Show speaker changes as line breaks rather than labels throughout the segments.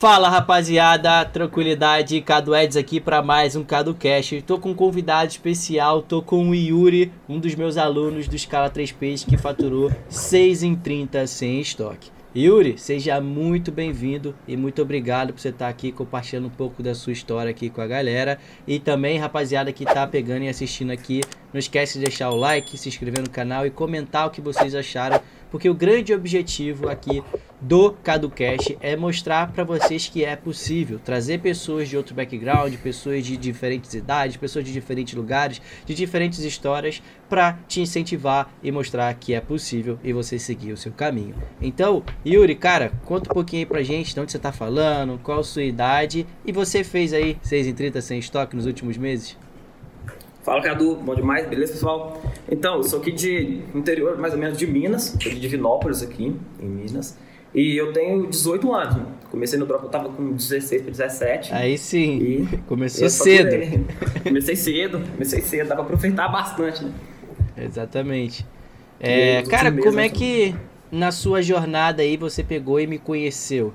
Fala rapaziada, tranquilidade, Cado Eds aqui para mais um Cado Cash. Tô com um convidado especial, tô com o Yuri, um dos meus alunos do Escala 3Ps que faturou 6 em 30 sem estoque. Yuri, seja muito bem-vindo e muito obrigado por você estar aqui compartilhando um pouco da sua história aqui com a galera. E também, rapaziada que tá pegando e assistindo aqui, não esquece de deixar o like, se inscrever no canal e comentar o que vocês acharam porque o grande objetivo aqui do CaduCast é mostrar para vocês que é possível trazer pessoas de outro background, pessoas de diferentes idades, pessoas de diferentes lugares, de diferentes histórias, para te incentivar e mostrar que é possível e você seguir o seu caminho. Então, Yuri, cara, conta um pouquinho aí pra gente de onde você tá falando, qual a sua idade e você fez aí 6 em 30 sem estoque nos últimos meses?
Fala, Cadu. Bom demais. Beleza, pessoal? Então, eu sou aqui de interior, mais ou menos, de Minas. Sou de Divinópolis, aqui, em Minas. E eu tenho 18 anos. Né? Comecei no drop, eu tava com 16 para 17.
Aí sim. E Começou cedo.
Comecei cedo. Comecei cedo. Dá pra aproveitar bastante, né?
Exatamente. É, cara, como é que na sua jornada aí você pegou e me conheceu?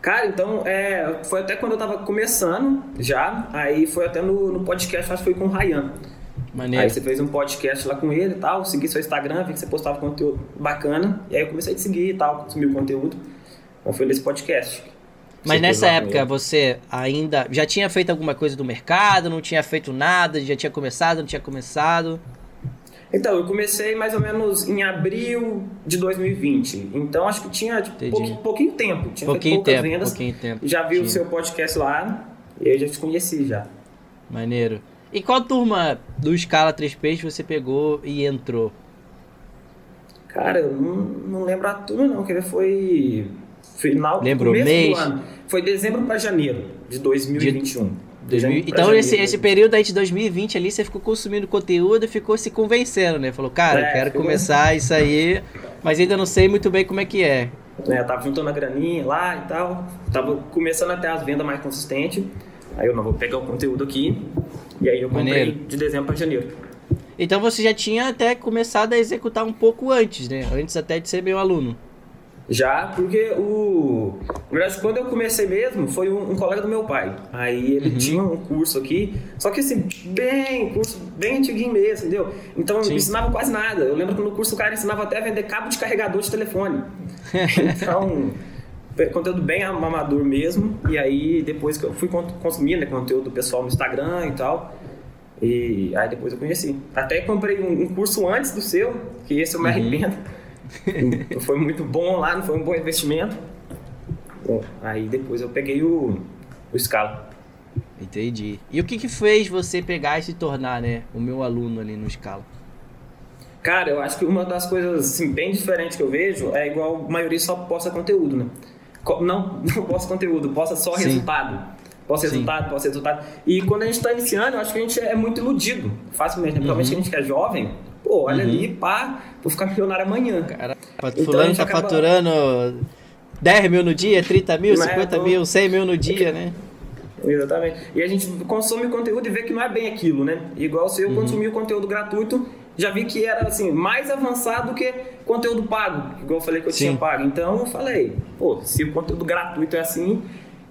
Cara, então, é, foi até quando eu tava começando já, aí foi até no, no podcast, acho que foi com o Ryan. Maneiro. Aí você fez um podcast lá com ele e tal, segui seu Instagram, vi que você postava conteúdo bacana, e aí eu comecei a te seguir e tal, consumir o conteúdo. Então foi nesse podcast.
Mas nessa época você ainda já tinha feito alguma coisa do mercado, não tinha feito nada, já tinha começado, não tinha começado?
Então, eu comecei mais ou menos em abril de 2020. Então, acho que tinha tipo, pouquinho, pouquinho, tempo. Tinha
pouquinho poucas
tempo, vendas.
Pouquinho tempo.
Já vi o seu podcast lá e eu já te conheci já.
Maneiro. E qual turma do Scala 3P você pegou e entrou?
Cara, eu não, não lembro a turma não. Quer ver, foi final
Lembro
do
mês?
do ano. Foi dezembro para janeiro de 2021. De...
2000, então, esse, esse período aí de 2020 ali, você ficou consumindo conteúdo e ficou se convencendo, né? Falou, cara, é, quero começar isso aí, mas ainda não sei muito bem como é que é.
É, tava juntando a graninha lá e tal, tava começando até as vendas mais consistentes. Aí eu não vou pegar o conteúdo aqui, e aí eu comprei Maneiro. de dezembro para janeiro.
Então você já tinha até começado a executar um pouco antes, né? Antes até de ser meu aluno.
Já, porque o. Na verdade, quando eu comecei mesmo, foi um, um colega do meu pai. Aí ele uhum. tinha um curso aqui, só que assim, bem, curso bem antiguinho mesmo, entendeu? Então Sim. não ensinava quase nada. Eu lembro que no curso o cara ensinava até a vender cabo de carregador de telefone. então, conteúdo bem amador mesmo. E aí depois que eu fui consumir né, conteúdo do pessoal no Instagram e tal. E aí depois eu conheci. Até comprei um, um curso antes do seu, que esse eu me uhum. arrependo foi muito bom lá, não foi um bom investimento. Bom, aí depois eu peguei o, o Scala.
Entendi. E o que que fez você pegar e se tornar, né, o meu aluno ali no Scala?
Cara, eu acho que uma das coisas assim, bem diferentes que eu vejo é igual a maioria só posta conteúdo, né? Não, não posta conteúdo, posta só Sim. resultado. Posta resultado, posta resultado. E quando a gente está iniciando, eu acho que a gente é muito iludido facilmente. Né? Principalmente uhum. a gente que é jovem, Pô, olha uhum. ali, pá, vou ficar milionário amanhã. Cara,
então, fulano tá acaba... faturando 10 mil no dia, 30 mil, 50 é, tô... mil, 100 mil no dia, né?
Exatamente. E a gente consome conteúdo e vê que não é bem aquilo, né? Igual se eu uhum. consumir o conteúdo gratuito, já vi que era assim, mais avançado do que conteúdo pago, igual eu falei que eu Sim. tinha pago. Então eu falei, pô, se o conteúdo gratuito é assim,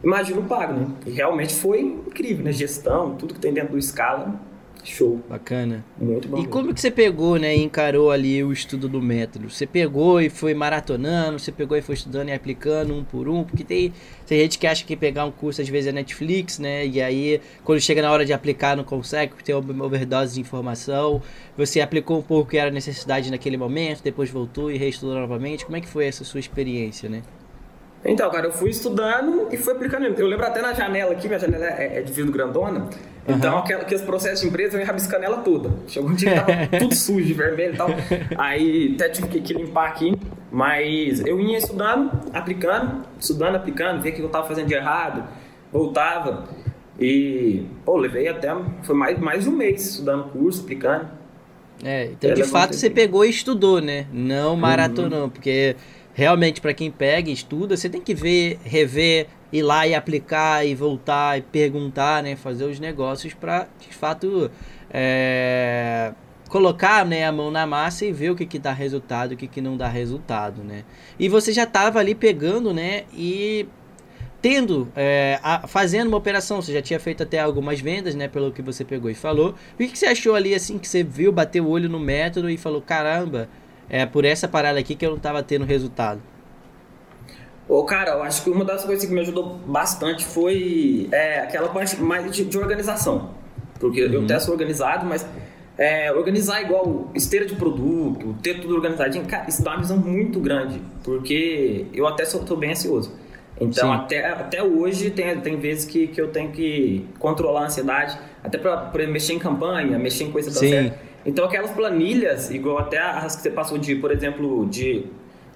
imagina o pago, né? E realmente foi incrível, né? Gestão, tudo que tem dentro do escala, Show.
Bacana.
Muito bom.
E como que você pegou, né, e encarou ali o estudo do método? Você pegou e foi maratonando, você pegou e foi estudando e aplicando um por um, porque tem, tem gente que acha que pegar um curso às vezes é Netflix, né, e aí quando chega na hora de aplicar não consegue, tem uma overdose de informação. Você aplicou um pouco que era necessidade naquele momento, depois voltou e reestudou novamente. Como é que foi essa sua experiência, né?
Então, cara, eu fui estudando e fui aplicando. Eu lembro até na janela aqui, minha janela é, é de vidro grandona. Então, uhum. aqueles processos de empresa, eu ia rabiscando ela toda. Chegou um dia que tava tudo sujo de vermelho e tal. Aí até tive que, que, limpar aqui. Mas eu ia estudando, aplicando, estudando, aplicando, ver o que eu tava fazendo de errado, voltava. E, pô, levei até. Foi mais, mais de um mês estudando curso, aplicando.
É, então de fato você pegou e estudou, né? Não maratonou, uhum. porque realmente para quem pega e estuda, você tem que ver, rever, ir lá e aplicar e voltar e perguntar, né, fazer os negócios para de fato é, colocar né, a mão na massa e ver o que, que dá resultado, o que, que não dá resultado, né? E você já estava ali pegando, né, e tendo, é, a, fazendo uma operação, você já tinha feito até algumas vendas, né, pelo que você pegou e falou. O que, que você achou ali, assim, que você viu, bateu o olho no método e falou, caramba, é por essa parada aqui que eu não estava tendo resultado?
Ô, cara, eu acho que uma das coisas que me ajudou bastante foi é, aquela parte mais de, de organização. Porque uhum. eu até sou organizado, mas é, organizar igual esteira de produto, ter tudo organizadinho, cara, isso dá uma visão muito grande. Porque eu até sou, tô bem ansioso. Então, até, até hoje, tem, tem vezes que, que eu tenho que controlar a ansiedade, até para mexer em campanha, mexer em coisa da certo. Então, aquelas planilhas, igual até as que você passou de, por exemplo, de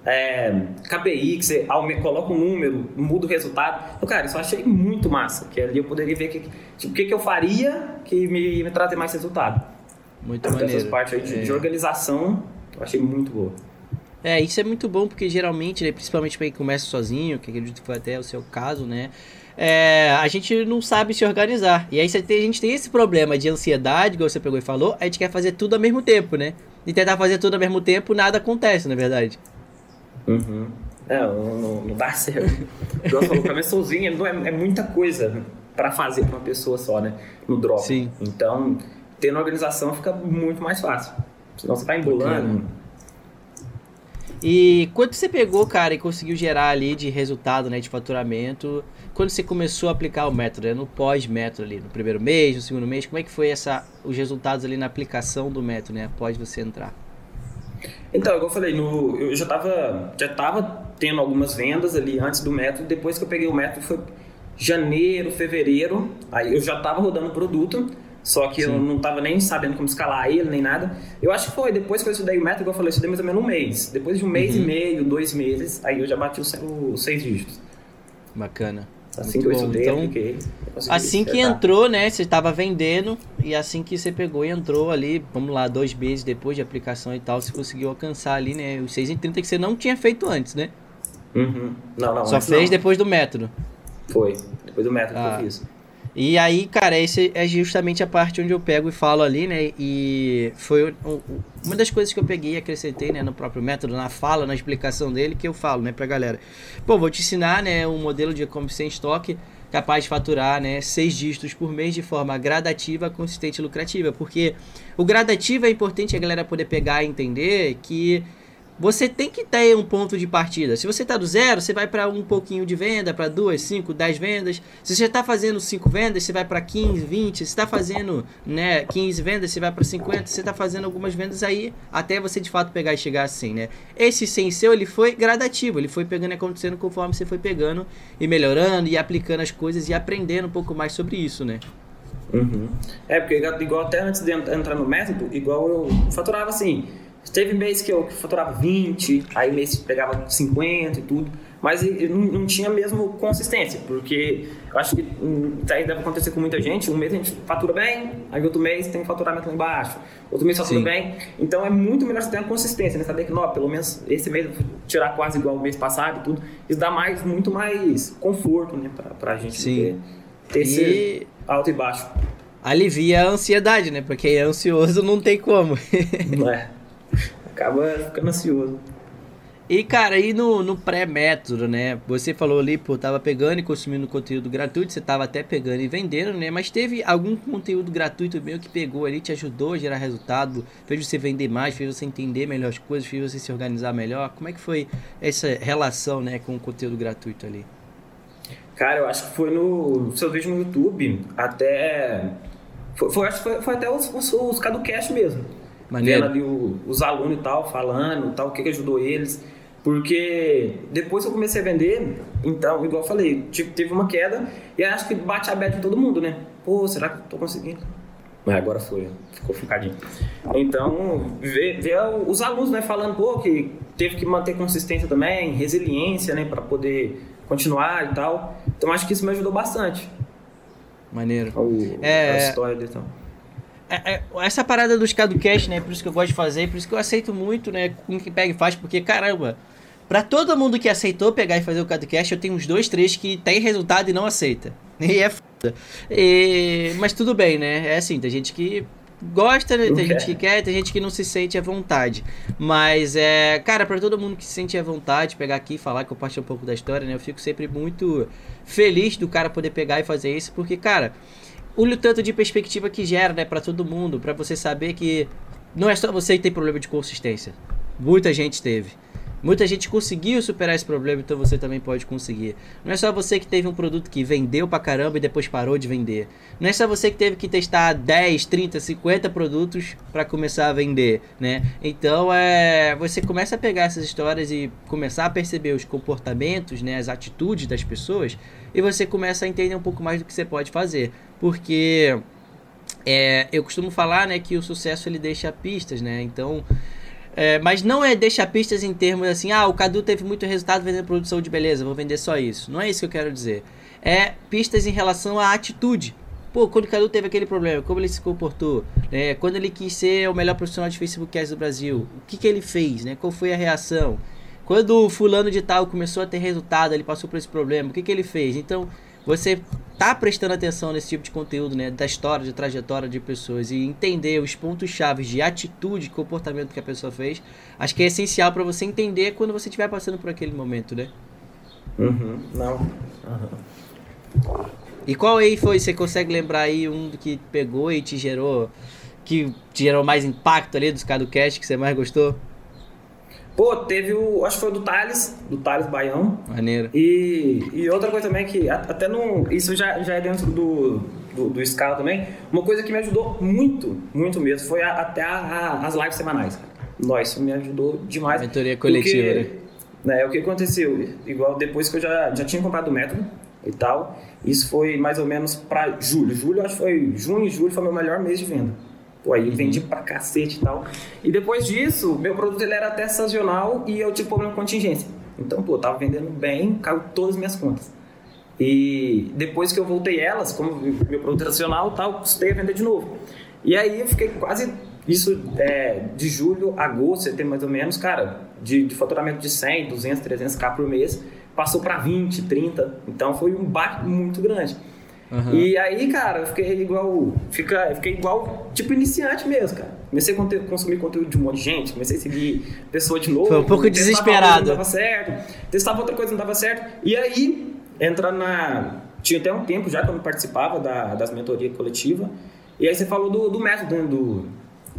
é, KPI, que você coloca um número, muda o resultado. Então, cara, isso eu achei muito massa, que ali eu poderia ver que, tipo, o que, que eu faria que me, me trazer mais resultado.
Muito então, maneiro.
Essas partes aí de, é. de organização, eu achei muito boa.
É, isso é muito bom porque geralmente, né, principalmente para quem começa sozinho, que acredito que foi até o seu caso, né? É, a gente não sabe se organizar. E aí tem, a gente tem esse problema de ansiedade, igual você pegou e falou, a gente quer fazer tudo ao mesmo tempo, né? E tentar fazer tudo ao mesmo tempo, nada acontece, na é verdade.
Uhum. É, não, não dá certo. Igual falou, sozinho não é, é muita coisa para fazer pra uma pessoa só, né? No drop.
Sim.
Então, tendo organização fica muito mais fácil. Senão você tá embolando.
E quando você pegou, cara, e conseguiu gerar ali de resultado, né, de faturamento, quando você começou a aplicar o método, né, no pós-método ali, no primeiro mês, no segundo mês, como é que foi essa, os resultados ali na aplicação do método, né, após você entrar?
Então, como eu falei, no, eu já estava já tava tendo algumas vendas ali antes do método, depois que eu peguei o método foi janeiro, fevereiro, aí eu já estava rodando o produto, só que Sim. eu não estava nem sabendo como escalar ele, nem nada. Eu acho que foi depois que eu estudei o método, eu falei, eu estudei mais ou menos um mês. Depois de um mês uhum. e meio, dois meses, aí eu já bati os, os seis dígitos.
Bacana.
Assim Muito que eu estudei, então,
apliquei. Assim que entrou, né? Você estava vendendo e assim que você pegou e entrou ali, vamos lá, dois meses depois de aplicação e tal, você conseguiu alcançar ali, né? Os 6,30 que você não tinha feito antes, né?
Uhum. Não, não.
Só fez
não.
depois do método.
Foi, depois do método ah. que eu ah. fiz.
E aí, cara, esse é justamente a parte onde eu pego e falo ali, né? E foi uma das coisas que eu peguei e acrescentei, né, no próprio método, na fala, na explicação dele, que eu falo, né, pra galera. Pô, vou te ensinar, né, um modelo de e-commerce sem estoque capaz de faturar, né, seis dígitos por mês de forma gradativa, consistente e lucrativa. Porque o gradativo é importante a galera poder pegar e entender que você tem que ter um ponto de partida. Se você está do zero, você vai para um pouquinho de venda, para duas, cinco, dez vendas. Se você está fazendo cinco vendas, você vai para 15, 20. Se está fazendo né, 15 vendas, você vai para 50. Se você está fazendo algumas vendas aí, até você de fato pegar e chegar assim, né? Esse sem seu, ele foi gradativo. Ele foi pegando e acontecendo conforme você foi pegando e melhorando e aplicando as coisas e aprendendo um pouco mais sobre isso, né?
Uhum. É, porque igual até antes de entrar no método, igual eu faturava assim Teve mês que eu faturava 20, aí mês pegava 50 e tudo, mas não, não tinha mesmo consistência, porque eu acho que hum, deve acontecer com muita gente, um mês a gente fatura bem, aí outro mês tem um faturamento lá embaixo, outro mês fatura Sim. bem, então é muito melhor você ter uma consistência, né? saber que, não, pelo menos esse mês eu vou tirar quase igual o mês passado e tudo, isso dá mais, muito mais conforto, né, pra, pra gente
Sim.
ter, ter e... esse alto e baixo.
Alivia a ansiedade, né, porque é ansioso não tem como.
Não é acaba ficando ansioso.
E, cara, aí no, no pré-método, né? Você falou ali, pô, tava pegando e consumindo conteúdo gratuito, você tava até pegando e vendendo, né? Mas teve algum conteúdo gratuito meu que pegou ali, te ajudou a gerar resultado, fez você vender mais, fez você entender melhor as coisas, fez você se organizar melhor. Como é que foi essa relação, né, com o conteúdo gratuito ali?
Cara, eu acho que foi no seu vídeo no YouTube, até. Foi, foi, foi, foi até os, os, os Caducast mesmo Maneiro. Vendo ali o, os alunos e tal, falando tal, o que, que ajudou eles. Porque depois que eu comecei a vender, então, igual eu falei, tipo, teve uma queda e acho que bate aberto em todo mundo, né? Pô, será que eu tô conseguindo? Mas agora foi, ficou ficadinho. Então, ver, ver os alunos, né, falando, pô, que teve que manter consistência também, resiliência, né, para poder continuar e tal. Então, acho que isso me ajudou bastante.
Maneiro.
O, é... A história dele, então.
É, é, essa parada dos cash, né? Por isso que eu gosto de fazer, por isso que eu aceito muito, né? Com que pega e faz, porque caramba, pra todo mundo que aceitou pegar e fazer o cash, eu tenho uns dois, três que tem resultado e não aceita. E é foda. E, mas tudo bem, né? É assim, tem gente que gosta, né? tem gente que quer, tem gente que não se sente à vontade. Mas, é, cara, para todo mundo que se sente à vontade, pegar aqui e falar, compartilhar um pouco da história, né? Eu fico sempre muito feliz do cara poder pegar e fazer isso, porque, cara, o tanto de perspectiva que gera, né, para todo mundo, para você saber que não é só você que tem problema de consistência. Muita gente teve. Muita gente conseguiu superar esse problema, então você também pode conseguir. Não é só você que teve um produto que vendeu pra caramba e depois parou de vender. Não é só você que teve que testar 10, 30, 50 produtos para começar a vender, né? Então, é, você começa a pegar essas histórias e começar a perceber os comportamentos, né, as atitudes das pessoas, e você começa a entender um pouco mais do que você pode fazer. Porque é, eu costumo falar, né, que o sucesso ele deixa pistas, né? Então, é, mas não é deixar pistas em termos assim, ah, o Cadu teve muito resultado vendendo produção de beleza, vou vender só isso. Não é isso que eu quero dizer. É pistas em relação à atitude. Pô, quando o Cadu teve aquele problema, como ele se comportou? É, quando ele quis ser o melhor profissional de Facebook do Brasil, o que, que ele fez? Né? Qual foi a reação? Quando o fulano de tal começou a ter resultado, ele passou por esse problema, o que, que ele fez? Então, você tá prestando atenção nesse tipo de conteúdo, né, da história, de trajetória de pessoas e entender os pontos chaves de atitude, comportamento que a pessoa fez, acho que é essencial para você entender quando você estiver passando por aquele momento, né?
Uhum, não. Uhum.
E qual aí foi? Você consegue lembrar aí um que pegou e te gerou que te gerou mais impacto ali dos CaduCast que você mais gostou?
Pô, teve o. Acho que foi do Thales, do Thales Baião.
Maneiro.
E, e outra coisa também que até não. Isso já, já é dentro do, do, do Scala também. Uma coisa que me ajudou muito, muito mesmo, foi a, até a, a, as lives semanais. Nossa, isso me ajudou demais.
Mentoria coletiva,
porque, né? né? O que aconteceu? Igual depois que eu já, já tinha comprado o método e tal, isso foi mais ou menos para julho. Julho, acho que foi. Junho e julho foi meu melhor mês de venda. Pô, aí uhum. vendi pra cacete e tal. E depois disso, meu produto ele era até sazonal e eu tive problema de contingência. Então, pô, tava vendendo bem, caiu todas as minhas contas. E depois que eu voltei elas, como meu produto sazonal tal, custei a vender de novo. E aí eu fiquei quase, isso é, de julho, agosto, setembro mais ou menos, cara, de, de faturamento de 100, 200, 300k por mês, passou para 20, 30. Então foi um baque muito grande. Uhum. E aí, cara, eu fiquei igual. Fica, fiquei igual, tipo, iniciante mesmo, cara. Comecei a consumir conteúdo de um monte de gente, comecei a seguir pessoa de novo.
Foi um pouco desesperado.
Não dava certo, testava outra coisa, não dava certo. E aí, entra na. Tinha até um tempo já que eu participava da, das mentorias coletivas. E aí você falou do, do método, né, do,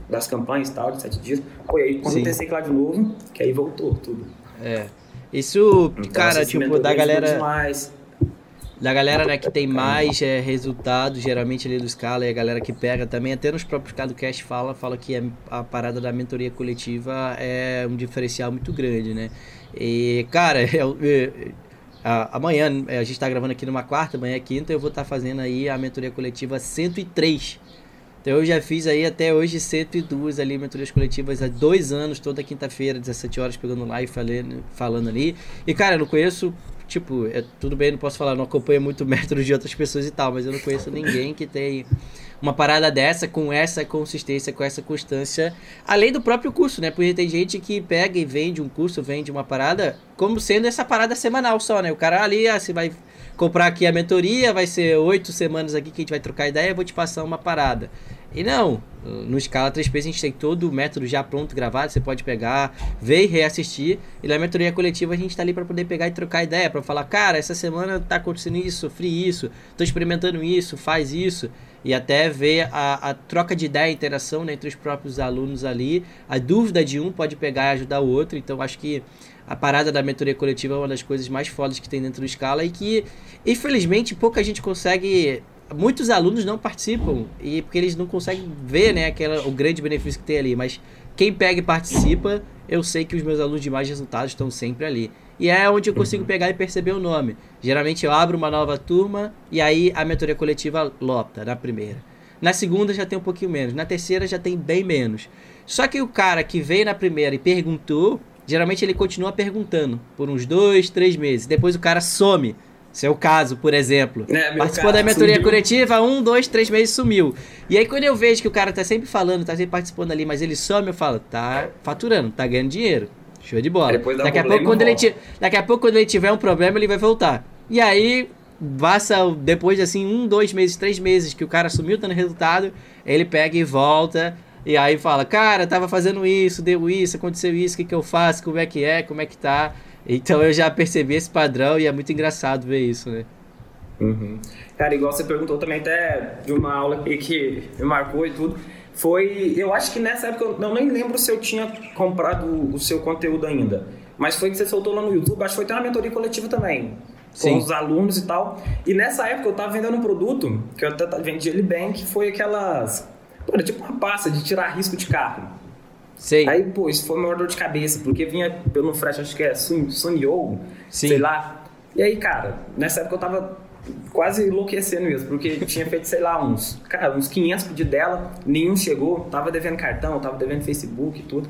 das campanhas e tal, de sete dias. Foi aí quando Sim. eu testei lá de novo, que aí voltou tudo.
É. Isso, então, cara, tipo, da galera.
Demais
da galera né, que tem mais é, resultado, geralmente ali do Scala, e a galera que pega também, até nos próprios CadoCast fala, fala que a, a parada da mentoria coletiva é um diferencial muito grande, né? E, cara, eu, eu, a, amanhã, a gente está gravando aqui numa quarta, amanhã é quinta, eu vou estar tá fazendo aí a mentoria coletiva 103. Então eu já fiz aí até hoje 102 ali mentorias coletivas há dois anos, toda quinta-feira, 17 horas, pegando live falando, falando ali. E cara, eu não conheço tipo, é, tudo bem, não posso falar, não acompanho muito método de outras pessoas e tal, mas eu não conheço ninguém que tem uma parada dessa, com essa consistência, com essa constância, além do próprio curso, né? Porque tem gente que pega e vende um curso, vende uma parada, como sendo essa parada semanal só, né? O cara ali, ah, você vai comprar aqui a mentoria, vai ser oito semanas aqui que a gente vai trocar ideia, eu vou te passar uma parada. E não, no Scala 3P a gente tem todo o método já pronto, gravado, você pode pegar, ver e reassistir. E na mentoria coletiva a gente está ali para poder pegar e trocar ideia, para falar, cara, essa semana tá acontecendo isso, sofri isso, tô experimentando isso, faz isso. E até ver a, a troca de ideia, a interação né, entre os próprios alunos ali. A dúvida de um pode pegar e ajudar o outro. Então acho que a parada da mentoria coletiva é uma das coisas mais fodas que tem dentro do Scala e que, infelizmente, pouca gente consegue muitos alunos não participam e porque eles não conseguem ver, né, aquela, o grande benefício que tem ali. Mas quem pega e participa, eu sei que os meus alunos de mais resultados estão sempre ali. E é onde eu consigo pegar e perceber o nome. Geralmente eu abro uma nova turma e aí a mentoria coletiva lota na primeira. Na segunda já tem um pouquinho menos. Na terceira já tem bem menos. Só que o cara que veio na primeira e perguntou, geralmente ele continua perguntando por uns dois, três meses. Depois o cara some seu caso, por exemplo. É, Participou caso, da mentoria sumiu. coletiva, um, dois, três meses sumiu. E aí quando eu vejo que o cara tá sempre falando, tá sempre participando ali, mas ele some, eu falo, tá faturando, tá ganhando dinheiro. Show de bola. Daqui, um a pouco, quando ele daqui a pouco, quando ele tiver um problema, ele vai voltar. E aí, passa depois de assim, um, dois meses, três meses que o cara sumiu dando resultado, ele pega e volta. E aí fala, cara, tava fazendo isso, deu isso, aconteceu isso, o que, que eu faço, como é que é, como é que tá. Então eu já percebi esse padrão e é muito engraçado ver isso, né?
Uhum. Cara, igual você perguntou também até de uma aula que me marcou e tudo. Foi, eu acho que nessa época, eu não nem lembro se eu tinha comprado o seu conteúdo ainda. Mas foi que você soltou lá no YouTube, acho que foi até uma mentoria coletiva também. Com Sim. os alunos e tal. E nessa época eu tava vendendo um produto, que eu até vendi ele bem, que foi aquelas. Era tipo uma pasta de tirar risco de carro.
Sei.
Aí, pô, isso foi uma dor de cabeça, porque vinha pelo frete, acho que é Sun, Sunyo, sei lá. E aí, cara, nessa época eu tava quase enlouquecendo mesmo, porque tinha feito, sei lá, uns, cara, uns 500 pedidos dela, nenhum chegou, tava devendo cartão, tava devendo Facebook e tudo.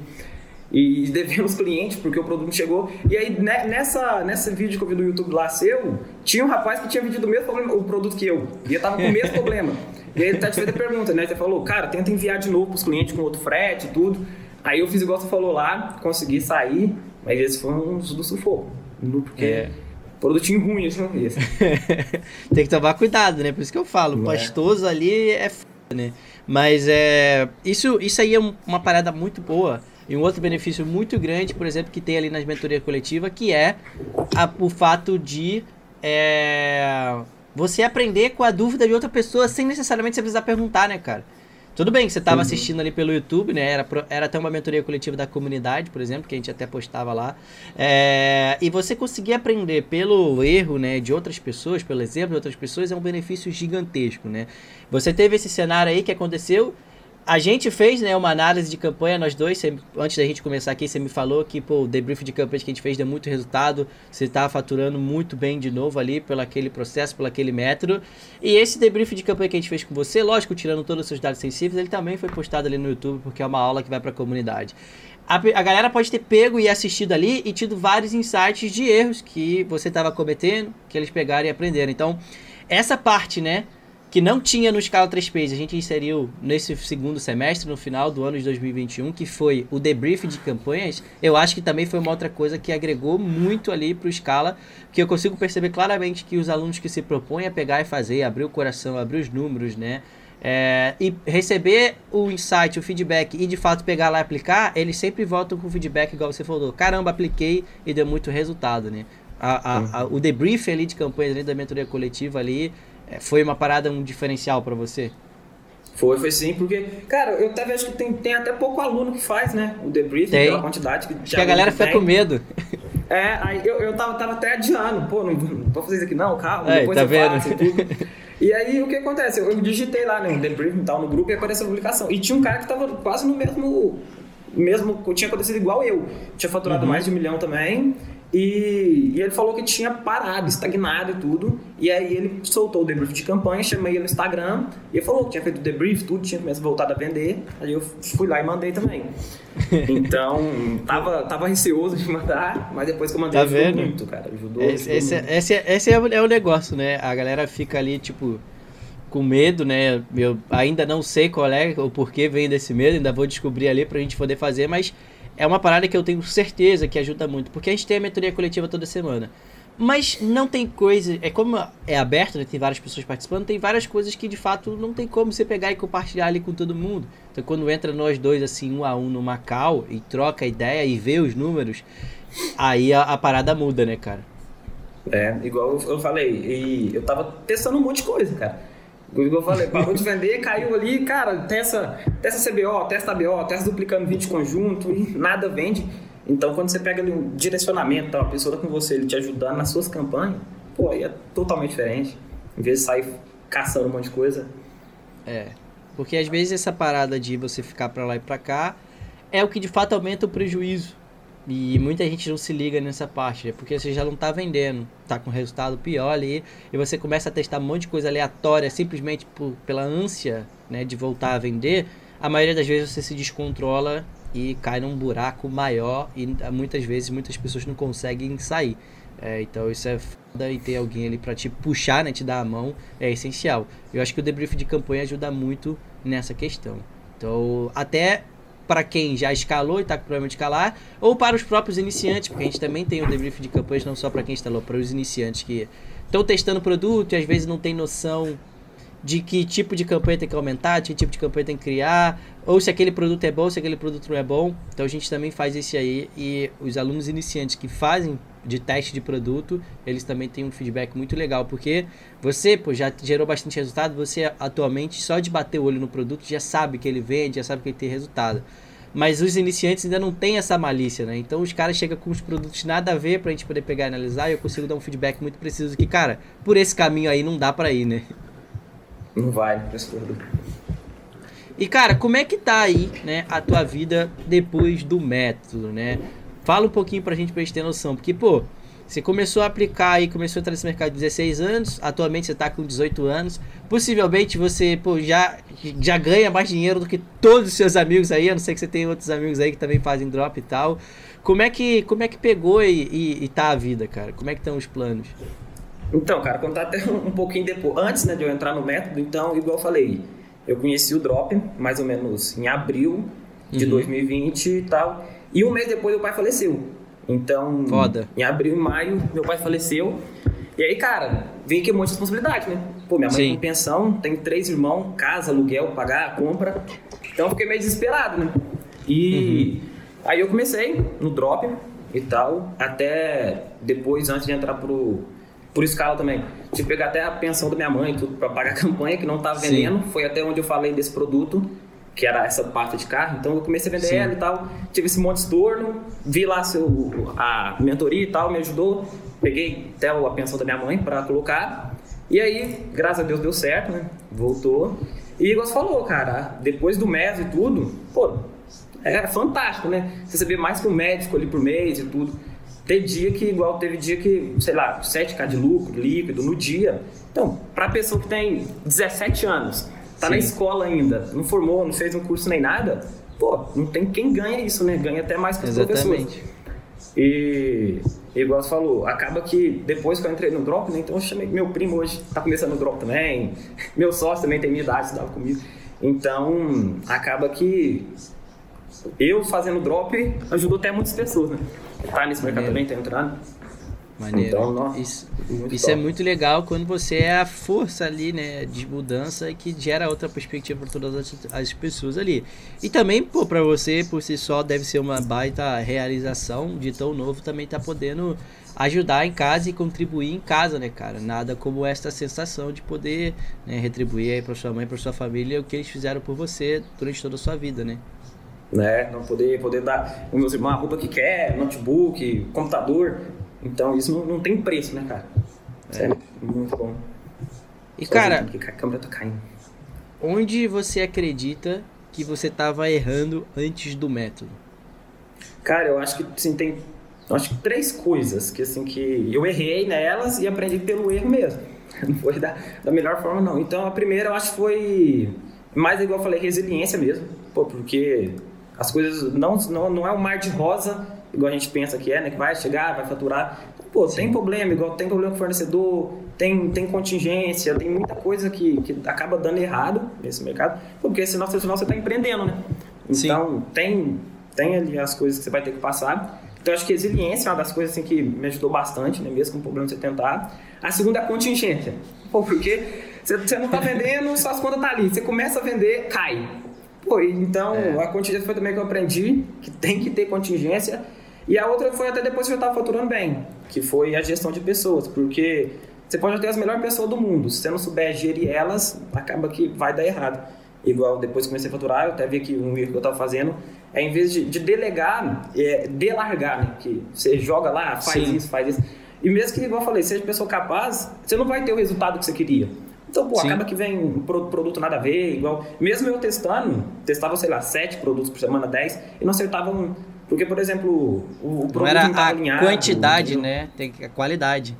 E devendo os clientes, porque o produto chegou. E aí, né, nessa, nessa vídeo que eu vi do YouTube lá seu, tinha um rapaz que tinha vendido o mesmo problema, o produto que eu. E eu tava com o mesmo problema. E aí ele tá te fazendo a pergunta, né? Você falou, cara, tenta enviar de novo pros clientes com outro frete e tudo. Aí eu fiz igual você falou lá, consegui sair, mas esse foi um do sufoco. Porque é. produtinho ruim, assim, esse.
Tem que tomar cuidado, né? Por isso que eu falo, Não é. pastoso ali é f... né? Mas é. Isso, isso aí é uma parada muito boa. E um outro benefício muito grande, por exemplo, que tem ali nas mentorias coletivas, que é a, o fato de é, você aprender com a dúvida de outra pessoa sem necessariamente você precisar perguntar, né, cara? Tudo bem que você estava uhum. assistindo ali pelo YouTube, né? Era, era até uma mentoria coletiva da comunidade, por exemplo, que a gente até postava lá. É, e você conseguir aprender pelo erro, né, de outras pessoas, pelo exemplo de outras pessoas, é um benefício gigantesco, né? Você teve esse cenário aí que aconteceu a gente fez, né, uma análise de campanha, nós dois, antes da gente começar aqui, você me falou que, pô, o debrief de campanha que a gente fez deu muito resultado, você tá faturando muito bem de novo ali, pelo aquele processo, pelo aquele método. E esse debrief de campanha que a gente fez com você, lógico, tirando todos os seus dados sensíveis, ele também foi postado ali no YouTube, porque é uma aula que vai para a comunidade. A galera pode ter pego e assistido ali e tido vários insights de erros que você estava cometendo, que eles pegaram e aprenderam. Então, essa parte, né, que não tinha no Scala 3Ps, a gente inseriu nesse segundo semestre, no final do ano de 2021, que foi o debrief de campanhas, eu acho que também foi uma outra coisa que agregou muito ali para o Scala, que eu consigo perceber claramente que os alunos que se propõem a pegar e fazer, abrir o coração, abrir os números, né? É, e receber o insight, o feedback e de fato pegar lá e aplicar, eles sempre voltam com o feedback igual você falou. Caramba, apliquei e deu muito resultado, né? A, a, a, o debrief ali de campanhas ali da mentoria coletiva ali foi uma parada, um diferencial para você?
Foi, foi sim, porque, cara, eu até vejo que tem, tem até pouco aluno que faz, né? O debriefing, tem. pela quantidade que
Acho que a galera fica com medo.
É, aí eu, eu tava, tava até adiando, pô, não, não vou fazer isso aqui não, calma,
é,
depois
tá
eu
vendo?
faço e tudo. E aí o que acontece? Eu, eu digitei lá, né, um debriefing e tal no grupo e apareceu a publicação. E tinha um cara que tava quase no mesmo. mesmo tinha acontecido igual eu. Tinha faturado uhum. mais de um milhão também. E, e, ele falou que tinha parado, estagnado e tudo. E aí ele soltou o debrief de campanha, chamei ele no Instagram e ele falou que tinha feito o debrief, tudo, tinha começado voltado a vender. Aí eu fui lá e mandei também. Então, tava, tava receoso de mandar, mas depois que eu mandei,
tá
ajudou
vendo?
muito, cara. Ajudou,
esse,
ajudou
esse,
muito.
esse, esse é, o, é o negócio, né? A galera fica ali, tipo, com medo, né? Eu ainda não sei qual é o porquê vem desse medo, ainda vou descobrir ali pra gente poder fazer, mas é uma parada que eu tenho certeza que ajuda muito, porque a gente tem a mentoria coletiva toda semana. Mas não tem coisa, é como é aberto, né, tem várias pessoas participando, tem várias coisas que de fato não tem como você pegar e compartilhar ali com todo mundo. Então quando entra nós dois assim, um a um no Macau e troca ideia e vê os números, aí a, a parada muda, né, cara?
É, igual eu falei, e eu tava testando um monte de coisa, cara. Como eu falei, parou de vender, caiu ali, cara, testa, testa CBO, testa ABO, testa duplicando vídeo conjunto e nada vende. Então, quando você pega ali um direcionamento, tá, uma pessoa tá com você, ele te ajudando nas suas campanhas, pô, aí é totalmente diferente. Em vez de sair caçando um monte de coisa.
É, porque às vezes essa parada de você ficar pra lá e pra cá é o que de fato aumenta o prejuízo. E muita gente não se liga nessa parte, né? porque você já não está vendendo, está com resultado pior ali, e você começa a testar um monte de coisa aleatória simplesmente por, pela ânsia né, de voltar a vender. A maioria das vezes você se descontrola e cai num buraco maior, e muitas vezes muitas pessoas não conseguem sair. É, então isso é foda e ter alguém ali para te puxar, né, te dar a mão é essencial. Eu acho que o debrief de campanha ajuda muito nessa questão. Então, até para quem já escalou e está com problema de escalar, ou para os próprios iniciantes, porque a gente também tem o debrief de campanhas não só para quem instalou, para os iniciantes que estão testando produto e às vezes não tem noção de que tipo de campanha tem que aumentar, de que tipo de campanha tem que criar, ou se aquele produto é bom, se aquele produto não é bom. Então a gente também faz isso aí e os alunos iniciantes que fazem de teste de produto, eles também têm um feedback muito legal, porque você pô, já gerou bastante resultado, você atualmente só de bater o olho no produto já sabe que ele vende, já sabe que ele tem resultado. Mas os iniciantes ainda não têm essa malícia, né? Então os caras chegam com os produtos nada a ver pra gente poder pegar e analisar e eu consigo dar um feedback muito preciso que, cara, por esse caminho aí não dá pra ir, né?
Não vai, escudo.
E cara, como é que tá aí, né, a tua vida depois do método, né? Fala um pouquinho pra gente pra gente ter noção, porque pô, você começou a aplicar aí, começou a entrar nesse mercado de 16 anos, atualmente você está com 18 anos. Possivelmente você pô, já, já ganha mais dinheiro do que todos os seus amigos aí, a não ser que você tenha outros amigos aí que também fazem drop e tal. Como é que, como é que pegou e, e, e tá a vida, cara? Como é que estão os planos?
Então, cara, contar até um pouquinho depois, antes né, de eu entrar no método, então, igual eu falei, eu conheci o Drop mais ou menos em abril de uhum. 2020 e tal. E um mês depois o pai faleceu. Então,
Foda.
em abril e maio, meu pai faleceu. E aí, cara, vem aqui um monte de responsabilidade, né? Pô, minha mãe Sim. tem pensão, tem três irmãos, casa, aluguel, pagar, compra. Então eu fiquei meio desesperado, né? E uhum. aí eu comecei no drop e tal, até depois, antes de entrar pro, por escala também. Tive que pegar até a pensão da minha mãe, tudo para pagar a campanha, que não estava vendendo. Sim. Foi até onde eu falei desse produto, que era essa parte de carro. Então eu comecei a vender Sim. ela e tal. Tive esse monte de estorno, vi lá seu, a mentoria e tal, me ajudou. Peguei até a pensão da minha mãe para colocar. E aí, graças a Deus deu certo, né? Voltou. E igual você falou, cara, depois do mês e tudo, pô, é fantástico, né? Você receber mais que um médico ali por mês e tudo. Tem dia que, igual teve dia que, sei lá, 7k de lucro líquido no dia. Então, para pessoa que tem 17 anos, tá Sim. na escola ainda, não formou, não fez um curso nem nada, pô, não tem quem ganha isso, né? Ganha até mais que os Exatamente. professores. E, igual você falou, acaba que depois que eu entrei no drop, né? Então eu chamei meu primo hoje, tá começando no drop também, meu sócio também tem minha idade, estudava comigo. Então, acaba que eu fazendo drop ajudou até muitas pessoas, né? Tá nesse mercado também, tá entrando.
Maneiro. Então, isso, isso é muito legal quando você é a força ali, né, de mudança que gera outra perspectiva para todas as, as, pessoas ali. E também, pô, para você por si só deve ser uma baita realização de tão novo também tá podendo ajudar em casa e contribuir em casa, né, cara? Nada como esta sensação de poder né, retribuir aí para sua mãe, para sua família o que eles fizeram por você durante toda a sua vida, né?
né? Não poder, poder dar os meus irmãos a roupa que quer, notebook, computador. Então isso não, não tem preço, né, cara? É, é muito bom.
E Só cara, a câmera tá caindo. Onde você acredita que você estava errando antes do método?
Cara, eu acho que assim, tem acho que três coisas que assim que eu errei nelas e aprendi pelo erro mesmo. Não foi da, da melhor forma não. Então a primeira eu acho que foi mais igual eu falei resiliência mesmo, pô, porque as coisas não, não, não é um mar de rosa, igual a gente pensa que é, né? Que vai chegar, vai faturar. Pô, Sim. tem problema, igual tem problema com o fornecedor, tem, tem contingência, tem muita coisa que, que acaba dando errado nesse mercado, porque senão, senão você está empreendendo, né? Então, tem, tem ali as coisas que você vai ter que passar. Então, acho que resiliência é uma das coisas assim, que me ajudou bastante, né? Mesmo com o problema de você tentar. A segunda é a contingência. Pô, porque você, você não está vendendo, suas contas tá ali. Você começa a vender, cai. Pô, então é. a contingência foi também que eu aprendi, que tem que ter contingência. E a outra foi até depois que eu estava faturando bem, que foi a gestão de pessoas, porque você pode ter as melhores pessoas do mundo, se você não souber gerir elas, acaba que vai dar errado. Igual depois que comecei a faturar, eu até vi que um erro que eu estava fazendo é em vez de, de delegar, é delargar, né? Que você joga lá, faz Sim. isso, faz isso. E mesmo que, igual eu falei, seja pessoa capaz, você não vai ter o resultado que você queria. Então, pô, Sim. acaba que vem um produto nada a ver, igual. Mesmo eu testando, testava, sei lá, sete produtos por semana, dez, e não acertava um. Porque, por exemplo, o, produto
não era não a alinhado, quantidade, né? Tem a qualidade.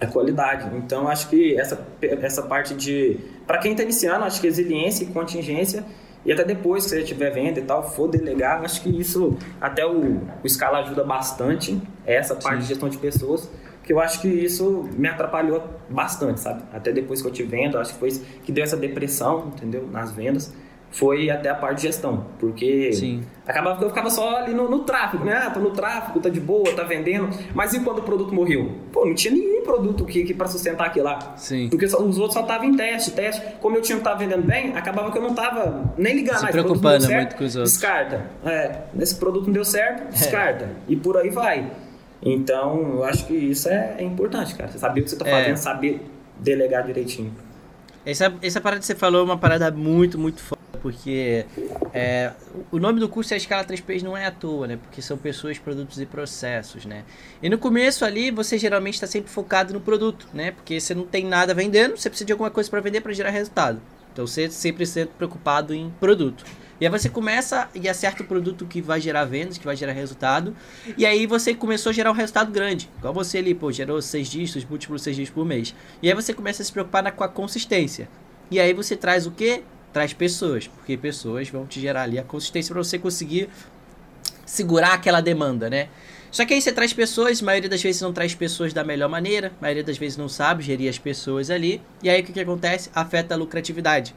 A qualidade. Então, acho que essa, essa parte de. Para quem está iniciando, acho que resiliência e contingência. E até depois que você estiver vendo e tal, for delegar, acho que isso até o, o Scala ajuda bastante, essa parte Sim. de gestão de pessoas que eu acho que isso me atrapalhou bastante, sabe? Até depois que eu te vendo, acho que foi que deu essa depressão, entendeu? Nas vendas. Foi até a parte de gestão, porque
Sim.
acabava que eu ficava só ali no, no, tráfego, né? Ah, tô no tráfego, tá de boa, tá vendendo, mas e quando o produto morreu? Pô, não tinha nenhum produto que, que para sustentar aquilo lá.
Sim.
Porque só, os outros só estavam em teste, teste. Como eu tinha que tava vendendo bem, acabava que eu não tava nem ligando
Se
mais.
preocupando
certo,
muito com os outros.
Descarta. É, esse produto não deu certo,
É.
descarta. E por aí vai. Então, eu acho que isso é, é importante, cara. Você saber o que você tá
É.
fazendo, saber delegar direitinho.
Essa, essa parada que você falou é uma parada muito, muito foda, porque é, o nome do curso é Escala 3Ps não é à toa, né? Porque são pessoas, produtos e processos, né? E no começo ali, você geralmente está sempre focado no produto, né? Porque você não tem nada vendendo, você precisa de alguma coisa para vender para gerar resultado. Então você sempre sempre preocupado em produto. E aí você começa e acerta o produto que vai gerar vendas, que vai gerar resultado. E aí você começou a gerar um resultado grande. Igual você ali, pô, gerou seis dígitos, múltiplos seis dígitos por mês. E aí você começa a se preocupar na, com a consistência. E aí você traz o quê? Traz pessoas. Porque pessoas vão te gerar ali a consistência para você conseguir segurar aquela demanda, né? Só que aí você traz pessoas, a maioria das vezes não traz pessoas da melhor maneira, a maioria das vezes não sabe gerir as pessoas ali. E aí o que, que acontece? Afeta a lucratividade.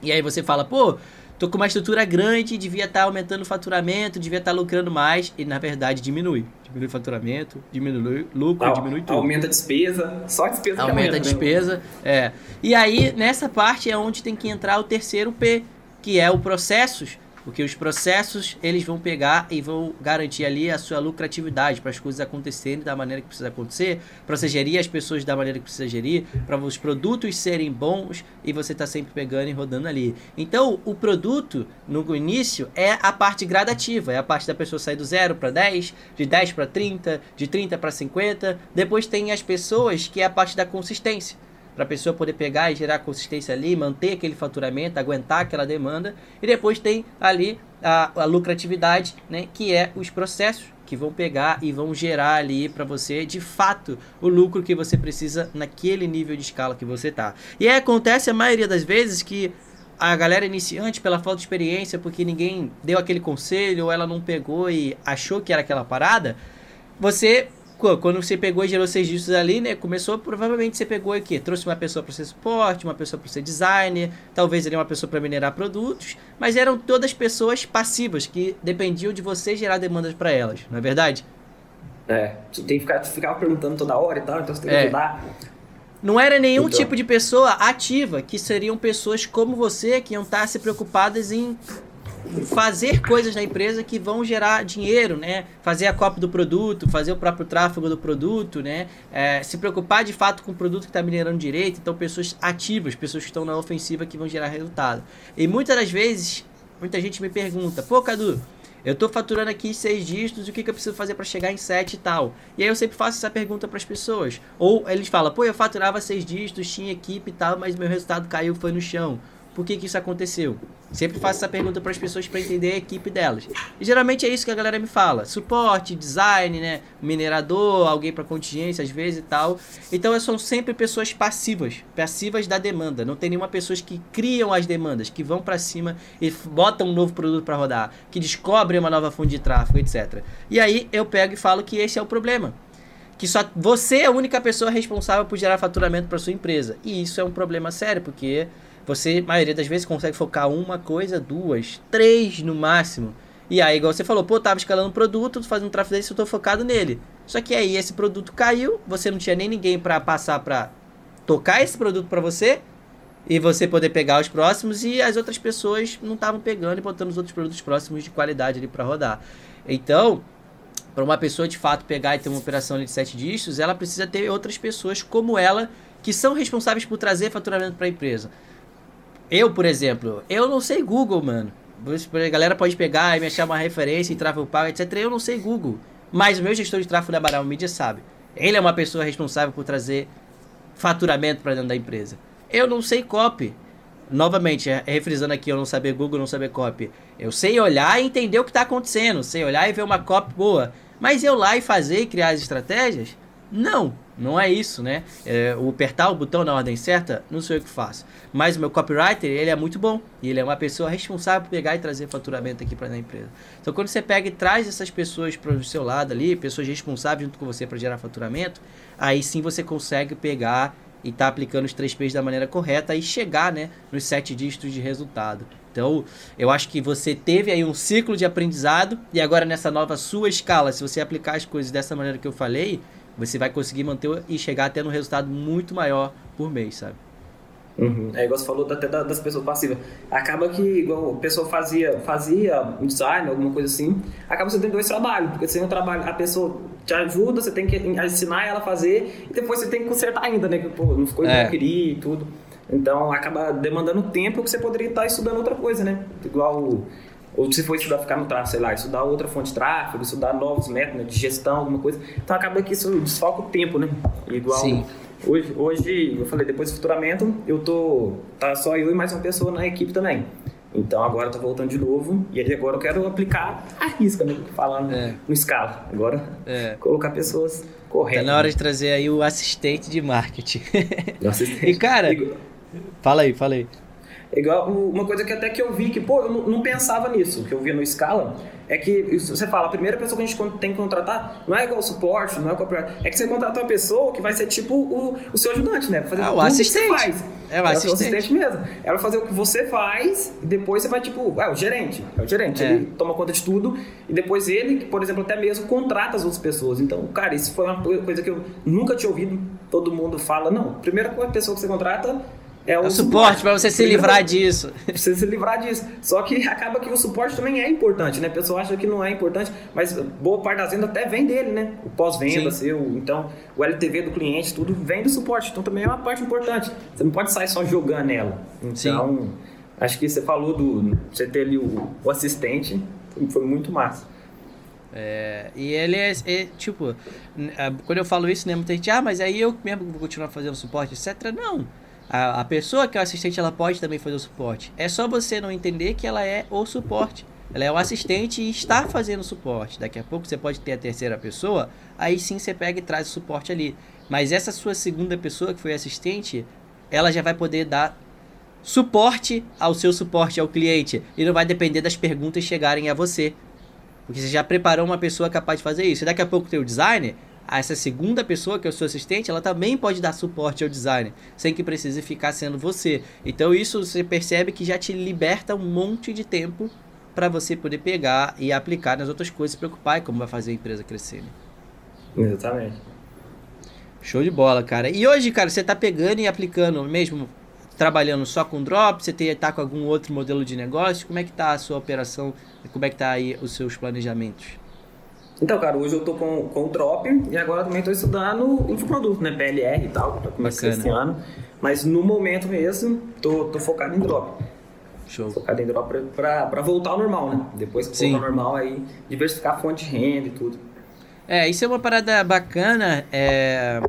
E aí você fala, pô, tô com uma estrutura grande, devia estar aumentando o faturamento, devia estar lucrando mais, e na verdade diminui. Diminui o faturamento, diminui o lucro, diminui tudo.
Aumenta a despesa, só a despesa que
Aumenta a
né?
despesa, é. E aí, nessa parte é onde tem que entrar o terceiro P, que é o processos, porque os processos, eles vão pegar e vão garantir ali a sua lucratividade para as coisas acontecerem da maneira que precisa acontecer, para você gerir as pessoas da maneira que precisa gerir, para os produtos serem bons e você tá sempre pegando e rodando ali. Então, o produto no início é a parte gradativa, é a parte da pessoa sair do 0 para 10, de 10 para 30, de 30 para 50. Depois tem as pessoas que é a parte da consistência para a pessoa poder pegar e gerar consistência ali, manter aquele faturamento, aguentar aquela demanda. E depois tem ali a, a lucratividade, né, que é os processos que vão pegar e vão gerar ali para você, de fato, o lucro que você precisa naquele nível de escala que você tá. E aí acontece a maioria das vezes que a galera iniciante, pela falta de experiência, porque ninguém deu aquele conselho, ou ela não pegou e achou que era aquela parada, você Quando você pegou e gerou seis dígitos ali, né? Começou, provavelmente você pegou aqui, trouxe uma pessoa para ser suporte, uma pessoa para ser designer, talvez ali uma pessoa para minerar produtos, mas eram todas pessoas passivas que dependiam de você gerar demandas para elas, não é verdade?
É, você tem que ficar, ficar perguntando toda hora e tal, então você tem que
É.
ajudar.
Não era nenhum
Então.
tipo de pessoa ativa, que seriam pessoas como você que iam estar se preocupadas em fazer coisas na empresa que vão gerar dinheiro, né? Fazer a cópia do produto, fazer o próprio tráfego do produto, né? É, se preocupar de fato com o produto que está minerando direito. Então, pessoas ativas, pessoas que estão na ofensiva que vão gerar resultado. E muitas das vezes, muita gente me pergunta, pô, Cadu, eu tô faturando aqui seis dígitos, o que, que eu preciso fazer para chegar em sete e tal? E aí eu sempre faço essa pergunta para as pessoas. Ou eles falam, pô, eu faturava seis dígitos, tinha equipe e tal, mas meu resultado caiu, foi no chão. Por que, que isso aconteceu? Sempre faço essa pergunta para as pessoas para entender a equipe delas. E geralmente é isso que a galera me fala: suporte, design, né? Minerador, alguém para contingência às vezes e tal. Então são sempre pessoas passivas, passivas da demanda. Não tem nenhuma pessoas que criam as demandas, que vão para cima e botam um novo produto para rodar, que descobrem uma nova fonte de tráfego, etc. E aí eu pego e falo que esse é o problema que só você é a única pessoa responsável por gerar faturamento para sua empresa. E isso é um problema sério, porque você, maioria das vezes, consegue focar uma coisa, duas, três no máximo. E aí, igual você falou, pô, tava escalando um produto, fazendo um tráfego desse, eu tô focado nele. Só que aí esse produto caiu, você não tinha nem ninguém para passar para tocar esse produto para você e você poder pegar os próximos e as outras pessoas não estavam pegando e botando os outros produtos próximos de qualidade ali para rodar. Então, para uma pessoa de fato pegar e ter uma operação de sete dígitos, ela precisa ter outras pessoas como ela que são responsáveis por trazer faturamento para a empresa. Eu, por exemplo, eu não sei Google, mano. A galera pode pegar e me achar uma referência em tráfego pago, etc. Eu não sei Google. Mas o meu gestor de tráfego da Amaral Mídia sabe. Ele é uma pessoa responsável por trazer faturamento para dentro da empresa. Eu não sei copy. Novamente, é- refrisando aqui, eu não saber Google, não saber copy. Eu sei olhar e entender o que está acontecendo. Sei olhar e ver uma copy boa. Mas eu lá e fazer e criar as estratégias? Não, não é isso, né? É, o apertar o botão na ordem certa, não sou eu que faço. Mas o meu copywriter, ele é muito bom. E ele é uma pessoa responsável por pegar e trazer faturamento aqui para a empresa. Então, quando você pega e traz essas pessoas para o seu lado ali, pessoas responsáveis junto com você para gerar faturamento, aí sim você consegue pegar e tá aplicando os três P's da maneira correta e chegar, né, nos sete dígitos de resultado. Então, eu acho que você teve aí um ciclo de aprendizado e agora nessa nova sua escala, se você aplicar as coisas dessa maneira que eu falei, você vai conseguir manter e chegar até um resultado muito maior por mês, sabe?
Uhum. É igual você falou até das pessoas passivas. Acaba que, igual a pessoa fazia, fazia um design, alguma coisa assim, acaba você tendo dois trabalhos, porque você tem um trabalho, a pessoa te ajuda, você tem que ensinar ela a fazer, e depois você tem que consertar ainda, né? Que pô, não ficou igual é. eu queria e tudo. Então acaba demandando tempo que você poderia estar estudando outra coisa, né? Igual. Ou se for estudar ficar no tráfego, sei lá, estudar outra fonte de tráfego, estudar novos métodos de gestão, alguma coisa. Então acaba que isso desfoca o tempo, né? Igual. Sim. Hoje, hoje, eu falei, depois do faturamento, eu tô. Tá só eu e mais uma pessoa na equipe também. Então agora eu tô voltando de novo. E agora eu quero aplicar a risca, né? Falando é. no escala. Agora, é. colocar pessoas corretas.
Tá na hora de trazer aí o assistente de marketing. O assistente. e cara, Fala aí, fala aí.
Igual uma coisa que até que eu vi que, pô, eu não, pensava nisso, que eu via no Scala, é que você fala, a primeira pessoa que a gente tem que contratar não é igual suporte, não é igual é que você contrata uma pessoa que vai ser tipo o, o seu ajudante, né?
Fazer ah, o assistente. Que você faz.
É o assistente. É o assistente mesmo. Ela vai fazer o que você faz e depois você vai, tipo, é o gerente. É o gerente. É. Ele toma conta de tudo e depois ele, por exemplo, até mesmo contrata as outras pessoas. Então, cara, isso foi uma coisa que eu nunca tinha ouvido. Todo mundo fala, não, a primeira pessoa que você contrata
é o, é o suporte para você se livrar disso.
Você se livrar disso. Só que acaba que o suporte também é importante, né? A pessoa acha que não é importante, mas boa parte das vendas até vem dele, né? O pós-venda seu, então o LTV do cliente, tudo vem do suporte. Então também é uma parte importante. Você não pode sair só jogando nela. Então, Sim. acho que você falou do você ter ali o, o assistente, foi muito massa.
É, e ele é, é, tipo, quando eu falo isso, né, muita gente, ah, mas aí eu mesmo vou continuar fazendo suporte, etc. Não. A, a pessoa que é o assistente, ela pode também fazer o suporte. É só você não entender que ela é o suporte. Ela é o assistente e está fazendo suporte. Daqui a pouco você pode ter a terceira pessoa, aí sim você pega e traz o suporte ali. Mas essa sua segunda pessoa, que foi assistente, ela já vai poder dar suporte ao seu suporte ao cliente. E não vai depender das perguntas chegarem a você. Porque você já preparou uma pessoa capaz de fazer isso. E daqui a pouco o designer, essa segunda pessoa, que é o seu assistente, ela também pode dar suporte ao design, sem que precise ficar sendo você. Então isso você percebe que já te liberta um monte de tempo para você poder pegar e aplicar nas outras coisas, se preocupar em como vai fazer a empresa crescer.
Né? Exatamente.
Show de bola, cara. E hoje, cara, você tá pegando e aplicando mesmo, trabalhando só com drop, você tá com algum outro modelo de negócio? Como é que tá a sua operação? Como é que tá aí os seus planejamentos?
Então, cara, hoje eu tô com, com o Drop e agora também tô estudando infoproduto, né? PLR e tal, pra começar esse ano. Mas no momento mesmo, tô, tô focado em Drop. Show. Focado em Drop pra, pra, pra voltar ao normal, né? Depois que voltar ao normal, aí diversificar a fonte de renda e tudo.
É, isso é uma parada bacana, é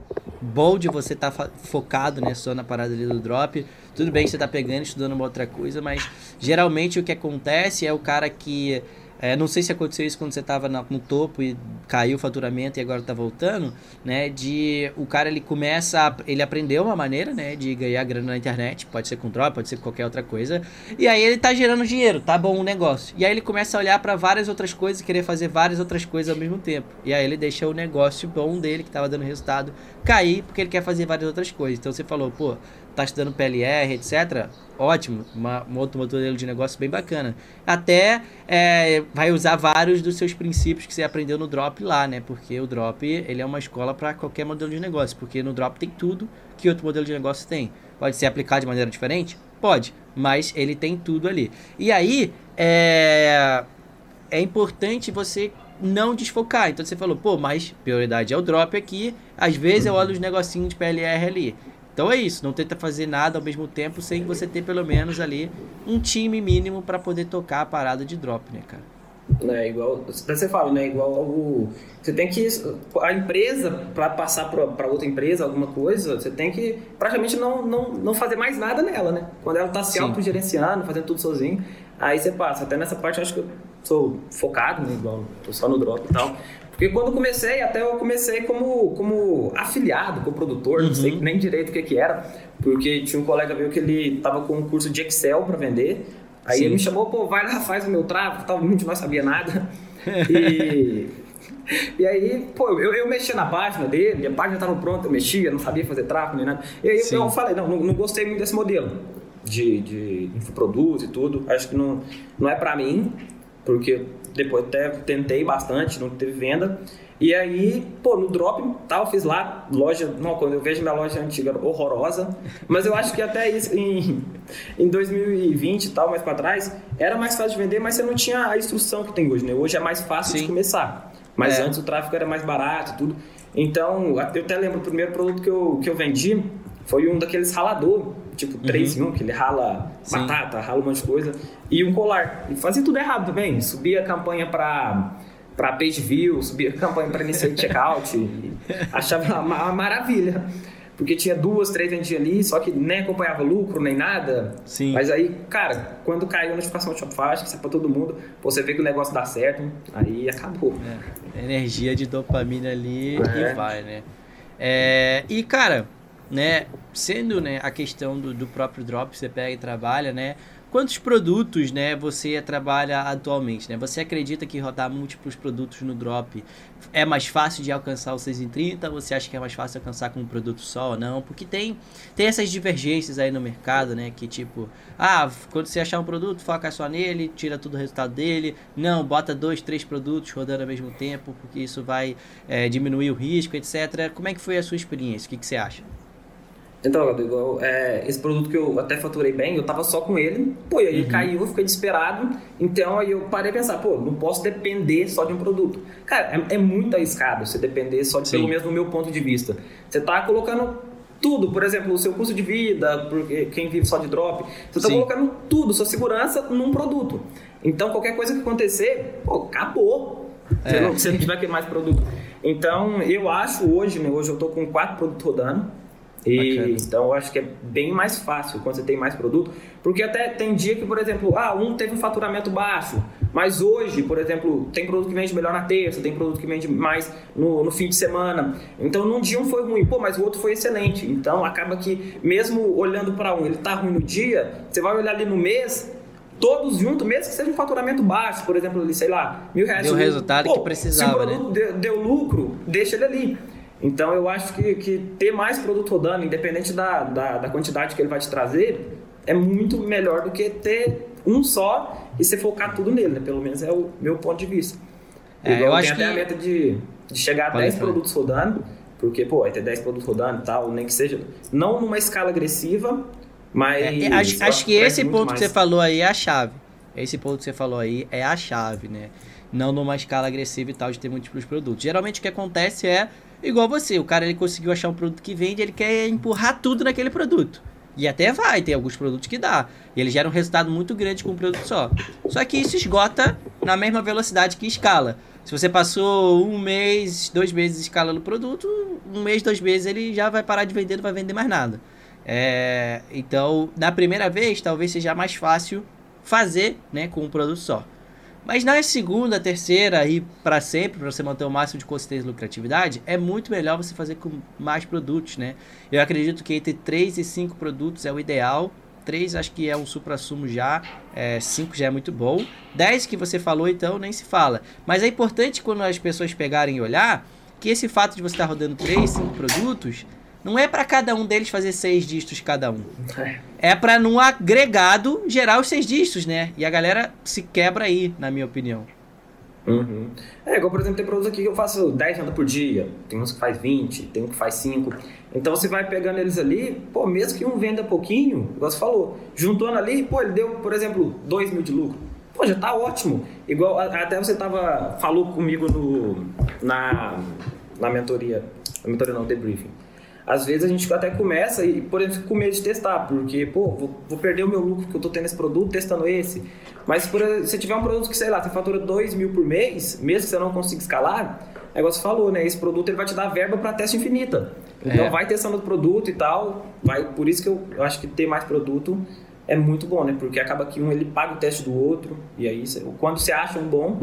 bom de você estar tá focado né, só na parada ali do drop. Tudo bem que você tá pegando, estudando uma outra coisa, mas geralmente o que acontece é o cara que é, não sei se aconteceu isso quando você estava no topo e caiu o faturamento e agora está voltando, né? De o cara ele começa, a, ele aprendeu uma maneira, né? De ganhar grana na internet, pode ser com drop, pode ser qualquer outra coisa. E aí ele está gerando dinheiro, tá bom o negócio. E aí ele começa a olhar para várias outras coisas querer fazer várias outras coisas ao mesmo tempo. E aí ele deixa o negócio bom dele que estava dando resultado cair porque ele quer fazer várias outras coisas. Então você falou, pô, tá estudando PLR, etc. Ótimo, uma, um outro modelo de negócio bem bacana. Até é, vai usar vários dos seus princípios que você aprendeu no Drop lá, né? Porque o Drop ele é uma escola para qualquer modelo de negócio, porque no Drop tem tudo que outro modelo de negócio tem. Pode ser aplicado de maneira diferente? Pode, mas ele tem tudo ali. E aí é, é importante você não desfocar. Então você falou, pô, mas prioridade é o drop aqui. Às vezes eu olho os negocinhos de PLR ali. Então é isso, não tenta fazer nada ao mesmo tempo sem você ter pelo menos ali um time mínimo para poder tocar a parada de drop, né, cara?
É igual, você fala, né? Igual o, você tem que a empresa para passar para outra empresa alguma coisa, você tem que praticamente não, não, não fazer mais nada nela, né? Quando ela está se autogerenciando, fazendo tudo sozinho, aí você passa. Até nessa parte eu acho que eu sou focado, né? Igual, tô só no drop e tal. Porque quando comecei, até eu comecei como, como afiliado, como produtor, uhum. não sei uhum. nem direito o que, que era, porque tinha um colega meu que ele tava com um curso de Excel para vender. Aí Sim. ele me chamou, pô, vai lá, faz o meu tráfego, tal, muito não sabia nada. E, e aí, pô, eu, eu mexia na página dele, a página estava pronta, eu mexia, não sabia fazer tráfego nem nada. E aí Sim. eu falei, não, não, não gostei muito desse modelo. de, de infoprodutos e tudo. Acho que não, não é para mim, porque depois até tentei bastante, não teve venda. E aí, pô, no drop, tal, fiz lá, loja, não, quando eu vejo minha loja antiga horrorosa, mas eu acho que até isso em, em 2020 e tal, mais para trás, era mais fácil de vender, mas você não tinha a instrução que tem hoje, né? Hoje é mais fácil Sim. de começar. Mas é. antes o tráfego era mais barato e tudo. Então, eu até lembro, o primeiro produto que eu, que eu vendi foi um daqueles ralador, tipo 3 uhum. em 1, que ele rala Sim. batata, rala um monte de coisa, e um colar. E fazia tudo errado também. Subia a campanha para para page view, subia a campanha para iniciar checkout, achava uma, maravilha. Porque tinha duas, três vendiam ali, só que nem acompanhava lucro, nem nada.
Sim.
Mas aí, cara, quando caiu a notificação do Shopify, acho que isso é pra todo mundo, você vê que o negócio dá certo, aí acabou.
É, energia de dopamina ali é. e vai, né? É, e, cara, né, sendo né, a questão do, do próprio drop, você pega e trabalha, né? Quantos produtos, né, você trabalha atualmente, né? Você acredita que rodar múltiplos produtos no drop é mais fácil de alcançar o 6 em 30? Você acha que é mais fácil alcançar com um produto só ou não? Porque tem, tem essas divergências aí no mercado, né? Que tipo, ah, quando você achar um produto, foca só nele, tira todo o resultado dele. Não, bota dois, três produtos rodando ao mesmo tempo, porque isso vai é, diminuir o risco, etc. Como é que foi a sua experiência? O que, que você acha?
Então, igual, é, esse produto que eu até faturei bem, eu tava só com ele, pô, e aí uhum. caiu, eu fiquei desesperado. Então aí eu parei a pensar, pô, não posso depender só de um produto. Cara, é, é muito arriscado você depender só de, Sim. pelo menos no meu ponto de vista. Você tá colocando tudo, por exemplo, o seu custo de vida, porque quem vive só de drop, você está colocando tudo, sua segurança num produto. Então, qualquer coisa que acontecer, pô, acabou. É. Você, não, você não tiver mais produto. Então, eu acho hoje, né, hoje eu estou com quatro produtos rodando. E, então eu acho que é bem mais fácil quando você tem mais produto, porque até tem dia que, por exemplo, ah, um teve um faturamento baixo, mas hoje, por exemplo, tem produto que vende melhor na terça, tem produto que vende mais no, no fim de semana. Então num dia um foi ruim, pô, mas o outro foi excelente. Então acaba que mesmo olhando para um, ele tá ruim no dia, você vai olhar ali no mês, todos juntos, mesmo que seja um faturamento baixo, por exemplo, ali, sei lá, mil reais.
Deu o resultado pô, que precisava, se o
produto né? deu, deu lucro, deixa ele ali. Então eu acho que, que ter mais produto rodando, independente da, da, da, quantidade que ele vai te trazer, é muito melhor do que ter um só e você focar tudo nele, né? Pelo menos é o meu ponto de vista. É, eu, eu acho até que... a meta de, de chegar a Pode 10 produtos rodando, porque, pô, vai ter 10 produtos rodando e tal, nem que seja, não numa escala agressiva, mas...
É, acho, acho que esse ponto mais. que você falou aí é a chave. Esse ponto que você falou aí é a chave, né? Não numa escala agressiva e tal, de ter múltiplos produtos. Geralmente o que acontece é Igual você, o cara ele conseguiu achar um produto que vende, ele quer empurrar tudo naquele produto. E até vai, tem alguns produtos que dá. E ele gera um resultado muito grande com um produto só. Só que isso esgota na mesma velocidade que escala. Se você passou um mês, dois meses escalando o produto, um mês, dois meses ele já vai parar de vender, não vai vender mais nada. É, então, na primeira vez, talvez seja mais fácil fazer né, com um produto só. Mas na segunda, terceira e para sempre, para você manter o máximo de consistência e lucratividade, é muito melhor você fazer com mais produtos, né? Eu acredito que entre 3 e 5 produtos é o ideal. 3 acho que é um supra-sumo já, 5 é, já é muito bom. 10 que você falou, então, nem se fala. Mas é importante quando as pessoas pegarem e olhar que esse fato de você estar rodando 3, 5 produtos não é para cada um deles fazer seis dígitos cada um. É, é para num agregado gerar os seis dígitos, né? E a galera se quebra aí, na minha opinião.
Uhum. É, igual por exemplo, tem produtos aqui que eu faço 10 vendas por dia, tem uns que faz 20, tem um que faz 5. Então você vai pegando eles ali, pô, mesmo que um venda pouquinho, igual você falou, juntando ali, pô, ele deu, por exemplo, 2 mil de lucro. Pô, já tá ótimo. Igual até você tava, falou comigo no, na, na mentoria, na mentoria não, debriefing às vezes a gente até começa e, por exemplo, com medo de testar, porque, pô, vou, vou, perder o meu lucro que eu tô tendo esse produto testando esse. Mas se tiver um produto que, sei lá, você fatura 2 mil por mês, mesmo que você não consiga escalar, é igual você falou, né? Esse produto ele vai te dar verba para teste infinita. Então é. vai testando o produto e tal. Vai, por isso que eu, eu acho que ter mais produto é muito bom, né? Porque acaba que um ele paga o teste do outro, e aí quando você acha um bom,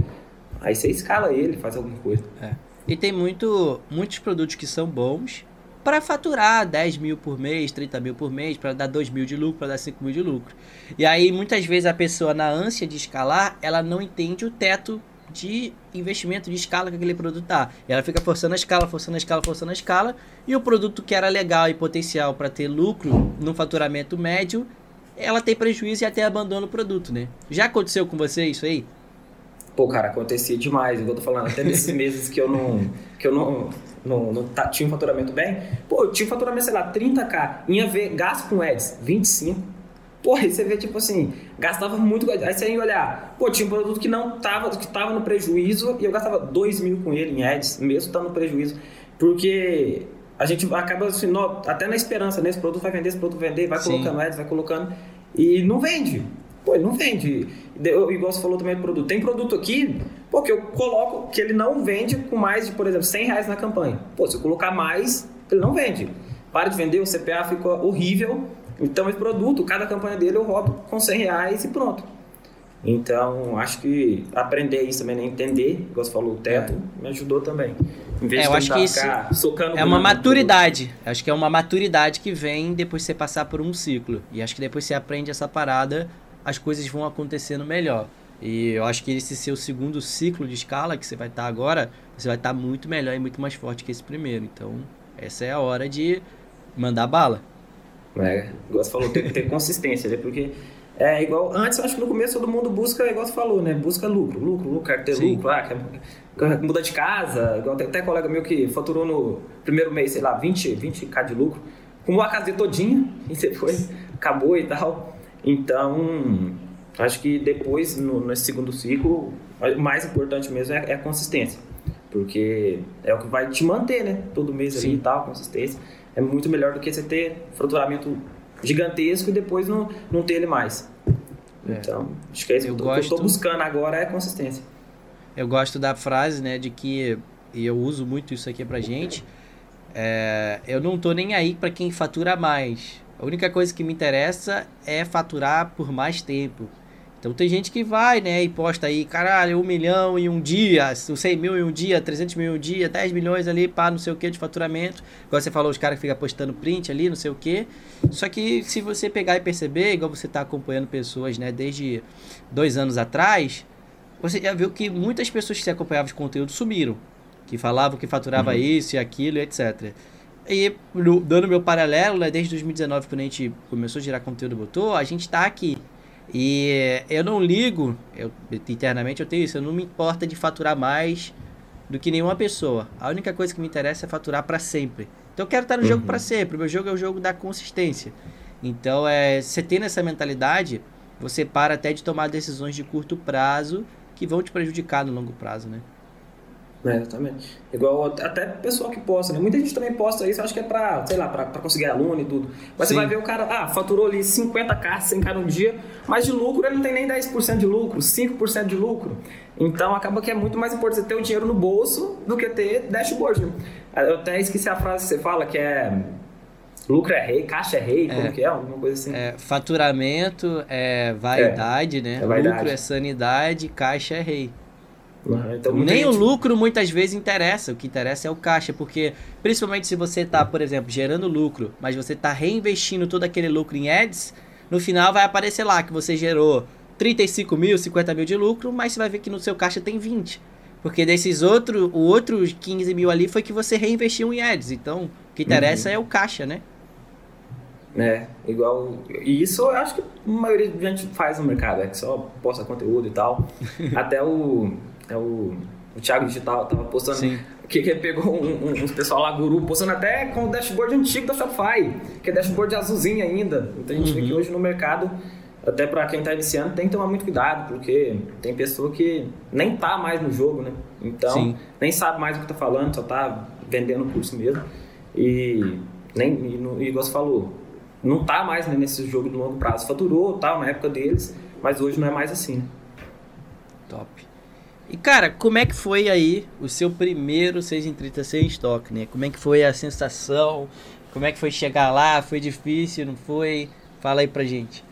aí você escala ele, faz alguma coisa.
É. E tem muito, muitos produtos que são bons para faturar 10 mil por mês, 30 mil por mês, para dar 2 mil de lucro, para dar 5 mil de lucro. E aí, muitas vezes, a pessoa, na ânsia de escalar, ela não entende o teto de investimento de escala que aquele produto tá. E ela fica forçando a escala, forçando a escala, forçando a escala, e o produto que era legal e potencial para ter lucro no faturamento médio ela tem prejuízo e até abandona o produto, né? Já aconteceu com você isso aí?
Pô, cara, acontecia demais. Eu tô falando, até nesses meses que eu não. que eu não. Não, não tá, tinha um faturamento bem. Pô, eu tinha um faturamento, sei lá, 30k. Ia ver gasto com ads, 25. Pô, aí você vê, tipo assim, gastava muito. Aí você ia olhar, pô, tinha um produto que não tava, que tava no prejuízo e eu gastava 2 mil com ele em ads, mesmo estando no prejuízo. Porque a gente acaba assim, no, até na esperança, né? Esse produto vai vender, esse produto vai vender, vai Sim. colocando ads, vai colocando. E não vende. Pô, não vende. Igual você falou também do produto. Tem produto aqui, pô, que eu coloco que ele não vende com mais de, por exemplo, 100 reais na campanha. Pô, se eu colocar mais, ele não vende. Para de vender, o CPA fica horrível. Então, esse produto, cada campanha dele eu roubo com 100 reais e pronto. Então, acho que aprender isso também, né? entender, igual você falou, o teto, é. me ajudou também.
Em vez é, eu acho que isso é uma maturidade. Acho que é uma maturidade que vem depois de você passar por um ciclo. E acho que depois você aprende essa parada, as coisas vão acontecendo melhor. E eu acho que esse seu segundo ciclo de escala que você vai estar agora, você vai estar muito melhor e muito mais forte que esse primeiro. Então, essa é a hora de mandar bala.
É, igual você falou, tem que ter consistência, né? Porque é igual. Antes, acho que no começo todo mundo busca, igual você falou, né? Busca lucro, lucro, lucro, quer ter Sim. lucro, ah, quer, quer muda de casa. Igual tem até colega meu que faturou no primeiro mês, sei lá, 20, 20k de lucro, com a casa todinha, e depois acabou e tal. Então, acho que depois, no, nesse segundo ciclo, o mais importante mesmo é, é, a consistência. Porque é o que vai te manter, né? Todo mês Sim. ali e tal, consistência. É muito melhor do que você ter faturamento gigantesco e depois não, não ter ele mais. É. Então, acho que é isso eu que eu estou buscando agora é consistência.
Eu gosto da frase, né, de que, e eu uso muito isso aqui pra gente, é, eu não tô nem aí para quem fatura mais. A única coisa que me interessa é faturar por mais tempo. Então tem gente que vai, né, e posta aí, caralho, um milhão em um dia, 100 mil em um dia, 300 mil em um dia, 10 milhões ali, pá, não sei o que de faturamento. Igual você falou, os caras ficam postando print ali, não sei o que. Só que se você pegar e perceber, igual você está acompanhando pessoas, né, desde dois anos atrás, você já viu que muitas pessoas que se acompanhavam de conteúdo sumiram. Que falavam que faturava uhum. isso e aquilo, etc. E dando meu paralelo, né, desde 2019, quando a gente começou a gerar conteúdo botou, a gente está aqui e eu não ligo, eu, internamente eu tenho isso, eu não me importa de faturar mais do que nenhuma pessoa. A única coisa que me interessa é faturar para sempre. Então eu quero estar no uhum. jogo para sempre. O meu jogo é o jogo da consistência. Então, é, você tendo essa mentalidade, você para até de tomar decisões de curto prazo que vão te prejudicar no longo prazo, né?
É, exatamente. Igual até pessoal que posta, né? Muita gente também posta isso, acho que é pra, sei lá, pra, pra conseguir aluno e tudo. Mas Sim. você vai ver o cara, ah, faturou ali 50k, 100k no dia, mas de lucro ele não tem nem 10% de lucro, 5% de lucro. Então acaba que é muito mais importante você ter o dinheiro no bolso do que ter dashboard. Né? Eu até esqueci a frase que você fala, que é lucro é rei, caixa é rei, é, como que é? Alguma coisa assim.
É, faturamento é vaidade, é, né? É vaidade. Lucro é sanidade, caixa é rei. Então, Nem gente... o lucro muitas vezes interessa, o que interessa é o caixa, porque principalmente se você está, por exemplo, gerando lucro, mas você está reinvestindo todo aquele lucro em ads, no final vai aparecer lá que você gerou 35 mil, 50 mil de lucro, mas você vai ver que no seu caixa tem 20. Porque desses outros, o outros 15 mil ali foi que você reinvestiu em ads. Então, o que interessa uhum. é o caixa, né?
É, igual. E isso eu acho que a maioria da gente faz no mercado, é que só posta conteúdo e tal. Até o é o, o Thiago Digital tava postando Sim. que, que pegou um, um, uns pessoal lá, guru, postando até com o dashboard antigo da Shopify, que é dashboard azulzinho ainda. Então a gente uhum. vê que uhum. hoje no mercado, até para quem está iniciando, tem que tomar muito cuidado, porque tem pessoa que nem tá mais no jogo, né? Então, Sim. nem sabe mais o que tá falando, só tá vendendo o curso mesmo. E nem, e, igual você falou, não tá mais né, nesse jogo de longo prazo. Faturou, tal, tá, na época deles, mas hoje não é mais assim. Né?
Top. E cara, como é que foi aí o seu primeiro 6 em 30 sem estoque, né? Como é que foi a sensação? Como é que foi chegar lá? Foi difícil, não foi? Fala aí pra gente.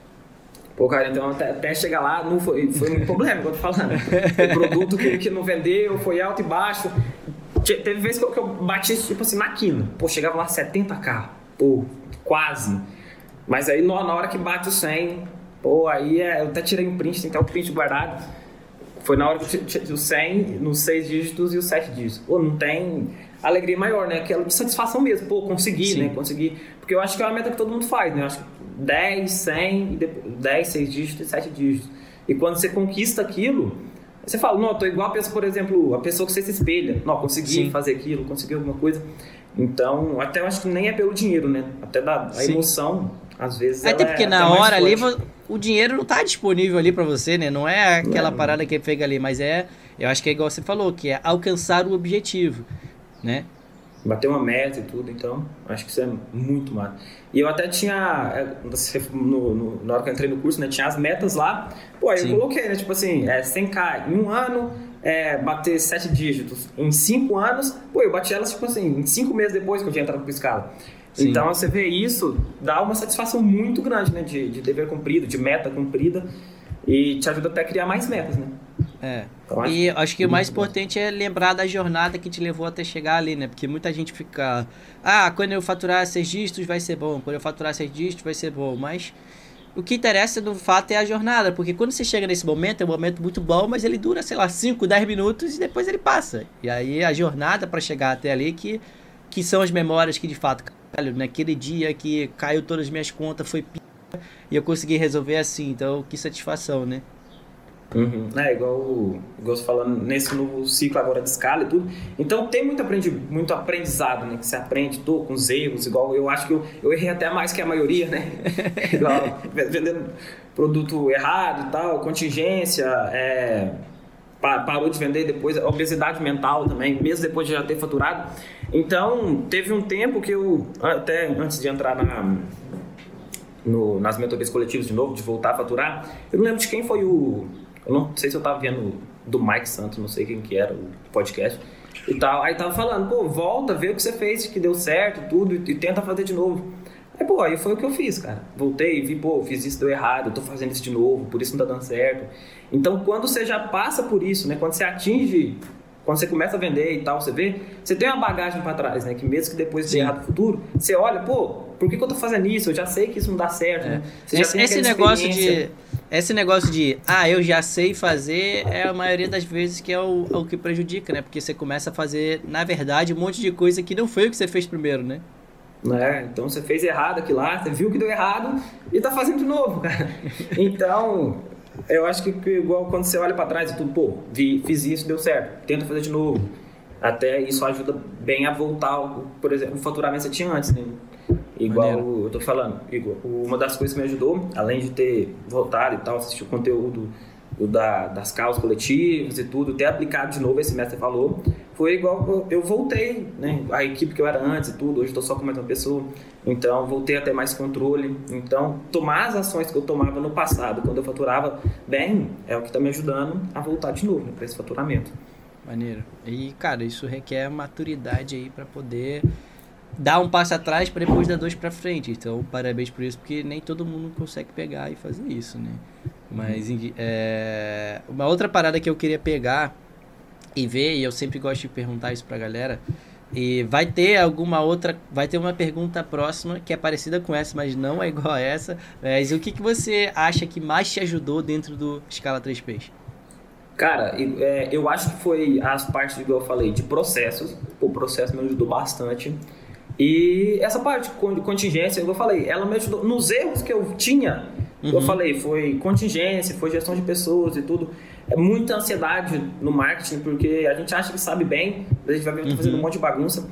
Pô, cara, então até, até chegar lá não foi, foi um problema, eu tô falando. O produto que, que não vendeu, foi alto e baixo. Teve vezes que eu, que eu bati, tipo assim, na quina. Pô, chegava lá 70k. Pô, quase. Mas aí na hora que bate o 100, pô, aí é, eu até tirei um print, tem até o print guardado foi na hora os 100, nos 6 dígitos e os 7 dígitos. Pô, não tem. alegria maior, né? Aquela satisfação mesmo, pô, consegui,
Sim.
né? Consegui. Porque eu acho que é uma meta que todo mundo faz, né? Eu acho que 10, 100, e depois- 10, 6 dígitos e 7 dígitos. E quando você conquista aquilo, você fala, não, eu tô igual a pessoa, por exemplo, a pessoa que você se espelha. Não, consegui
Sim.
fazer aquilo, consegui alguma coisa. Então, até eu acho que nem é pelo dinheiro, né? Até da a
Sim.
emoção, às vezes.
Até
ela
porque
é
na
até
hora ali o dinheiro não tá disponível ali pra você, né? Não é aquela
Não.
parada que pega ali, mas é, eu acho que é igual você falou, que é alcançar o objetivo, né?
bater uma meta e tudo, então acho que isso é muito massa. E eu até tinha, é, no, no- na hora que eu entrei no curso, né, tinha as metas lá, pô, aí
Sim.
eu coloquei, né, tipo assim, é, 100k em um ano, é, bater sete dígitos em cinco anos, pô, eu bati elas, tipo assim, em cinco meses depois que eu tinha entrado pro escala.
Sim.
Então você vê isso, dá uma satisfação muito grande, né, de, de dever cumprido, de meta cumprida, e te ajuda até a criar mais metas, né.
É.
Então, acho
E acho que o mais
bom.
importante é lembrar da jornada que te levou até chegar ali, né? Porque muita gente fica, ah, quando eu faturar seis dígitos vai ser bom, quando eu faturar seis dígitos vai ser bom, mas o que interessa no fato é a jornada, porque quando você chega nesse momento, é um momento muito bom, mas ele dura, sei lá, 5, 10 minutos e depois ele passa. E aí a jornada para chegar até ali que, que são as memórias que de fato, caralho, naquele dia que caiu todas as minhas contas, foi p... e eu consegui resolver assim, então que satisfação, né?
Uhum. É, igual, o- igual você falando nesse novo ciclo agora de escala e tudo. Então tem muito, aprendi, muito aprendizado, né? Que você aprende tô, com os erros, igual eu acho que eu, eu errei até mais que a maioria, né? igual vendendo produto errado e tal, contingência, é, parou de vender depois, obesidade mental também, mesmo depois de já ter faturado. Então teve um tempo que eu, até antes de entrar na, no- nas mentorias coletivas de novo, de voltar a faturar. Eu não lembro de quem foi o. Eu não sei se eu tava vendo do Mike Santos, não sei quem que era o podcast e tal. Aí tava falando, pô, volta, vê o que você fez, que deu certo, tudo, e, e tenta fazer de novo. Aí, pô, aí foi o que eu fiz, cara. Voltei, vi, pô, fiz isso, deu errado, tô fazendo isso de novo, por isso não tá dando certo. Então, quando você já passa por isso, né? Quando você atinge, quando você começa a vender e tal, você vê, você tem uma bagagem pra trás, né? Que mesmo que depois
Sim.
errado no futuro, você olha, pô, por que, que eu tô fazendo isso? Eu já sei que isso não dá certo, né? Você
Esse, esse negócio de. Esse negócio de, ah, eu já sei fazer, é a maioria das vezes que é o, é o que prejudica, né? Porque você começa a fazer, na verdade, um monte de coisa que não foi o que você fez primeiro, né?
Né? Então você fez errado aqui lá, você viu que deu errado e tá fazendo de novo, cara. Então, eu acho que, que igual quando você olha para trás e tudo, pô, vi, fiz isso, deu certo, tenta fazer de novo. Até isso ajuda bem a voltar, o- por exemplo, o faturamento que você tinha antes, né? Igual
Maneiro.
eu tô falando, igual, uma das coisas que me ajudou, além de ter voltado e tal, assistir o conteúdo o da, das causas coletivas e tudo, ter aplicado de novo esse mestre falou, foi igual eu- voltei, né? A equipe que eu era antes e tudo, hoje estou só com mais uma pessoa, então voltei a ter mais controle. Então, tomar as ações que eu tomava no passado, quando eu faturava bem, é o que está me ajudando a voltar de novo né, para esse faturamento.
Maneiro. E, cara, isso requer maturidade aí pra poder dar um passo atrás para depois dar dois pra frente. Então, parabéns por isso, porque nem todo mundo consegue pegar e fazer isso, né? Mas em- é, uma outra parada que eu queria pegar e ver, e eu sempre gosto de perguntar isso pra galera, e vai ter alguma outra, vai ter uma pergunta próxima que é parecida com essa, mas não é igual a essa. Mas o que, que você acha que mais te ajudou dentro do Escala 3Ps?
Cara, e- é, eu acho que foi as partes, igual eu falei, de processos. O processo me ajudou bastante. E essa parte de contingência, eu falei, ela me ajudou. Nos erros que eu tinha, eu
Uhum.
falei, foi contingência, foi gestão de pessoas e tudo. É muita ansiedade no marketing, porque a gente acha que sabe bem, mas a gente vai ver que tá fazendo um monte de bagunça.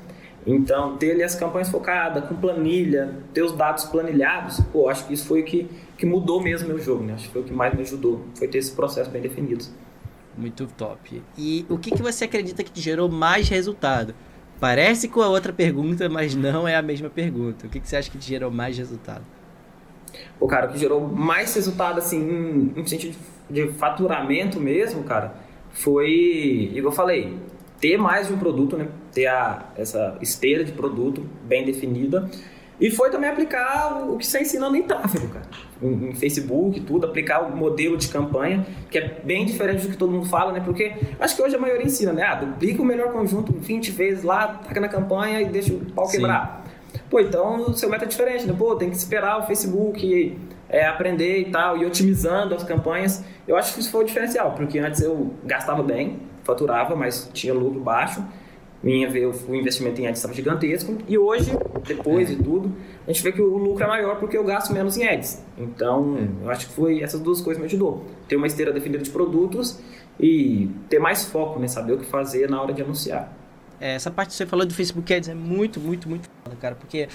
Então, ter ali as campanhas focadas, com planilha, ter os dados planilhados, pô, acho que isso foi o que, que mudou mesmo meu jogo, né? Acho que foi o que mais me ajudou, foi ter esse processo bem definido.
Muito top. E o que, que você acredita que te gerou mais resultado? Parece com a outra pergunta, mas não é a mesma pergunta. O que, que você acha que te gerou mais resultado?
Pô, cara, o que gerou mais resultado, assim, em, em sentido de, faturamento mesmo, cara, foi, igual eu falei, ter mais de um produto, né? Ter a, essa esteira de produto bem definida. E foi também aplicar o que você ensina em tráfego, cara. Em, em Facebook, tudo, aplicar o modelo de campanha, que é bem diferente do que todo mundo fala, né? Porque acho que hoje a maioria ensina, né? Ah, duplica o melhor conjunto 20 vezes lá, taca na campanha e deixa o pau
Sim.
quebrar. Pô, então o seu método é diferente, né? Pô, tem que esperar o Facebook é, aprender e tal, e otimizando as campanhas. Eu acho que isso foi o diferencial, porque antes eu gastava bem, faturava, mas tinha lucro baixo. minha ver o investimento em ads estava gigantesco e hoje, depois
É.
de tudo, a gente vê que o lucro é maior porque eu gasto menos em ads. Então,
É.
eu acho que foi essas duas coisas que me ajudou. Ter uma esteira definida de produtos e ter mais foco, né? Saber o que fazer na hora de anunciar.
É, essa parte que você falou do Facebook Ads é muito, muito, muito foda, cara, porque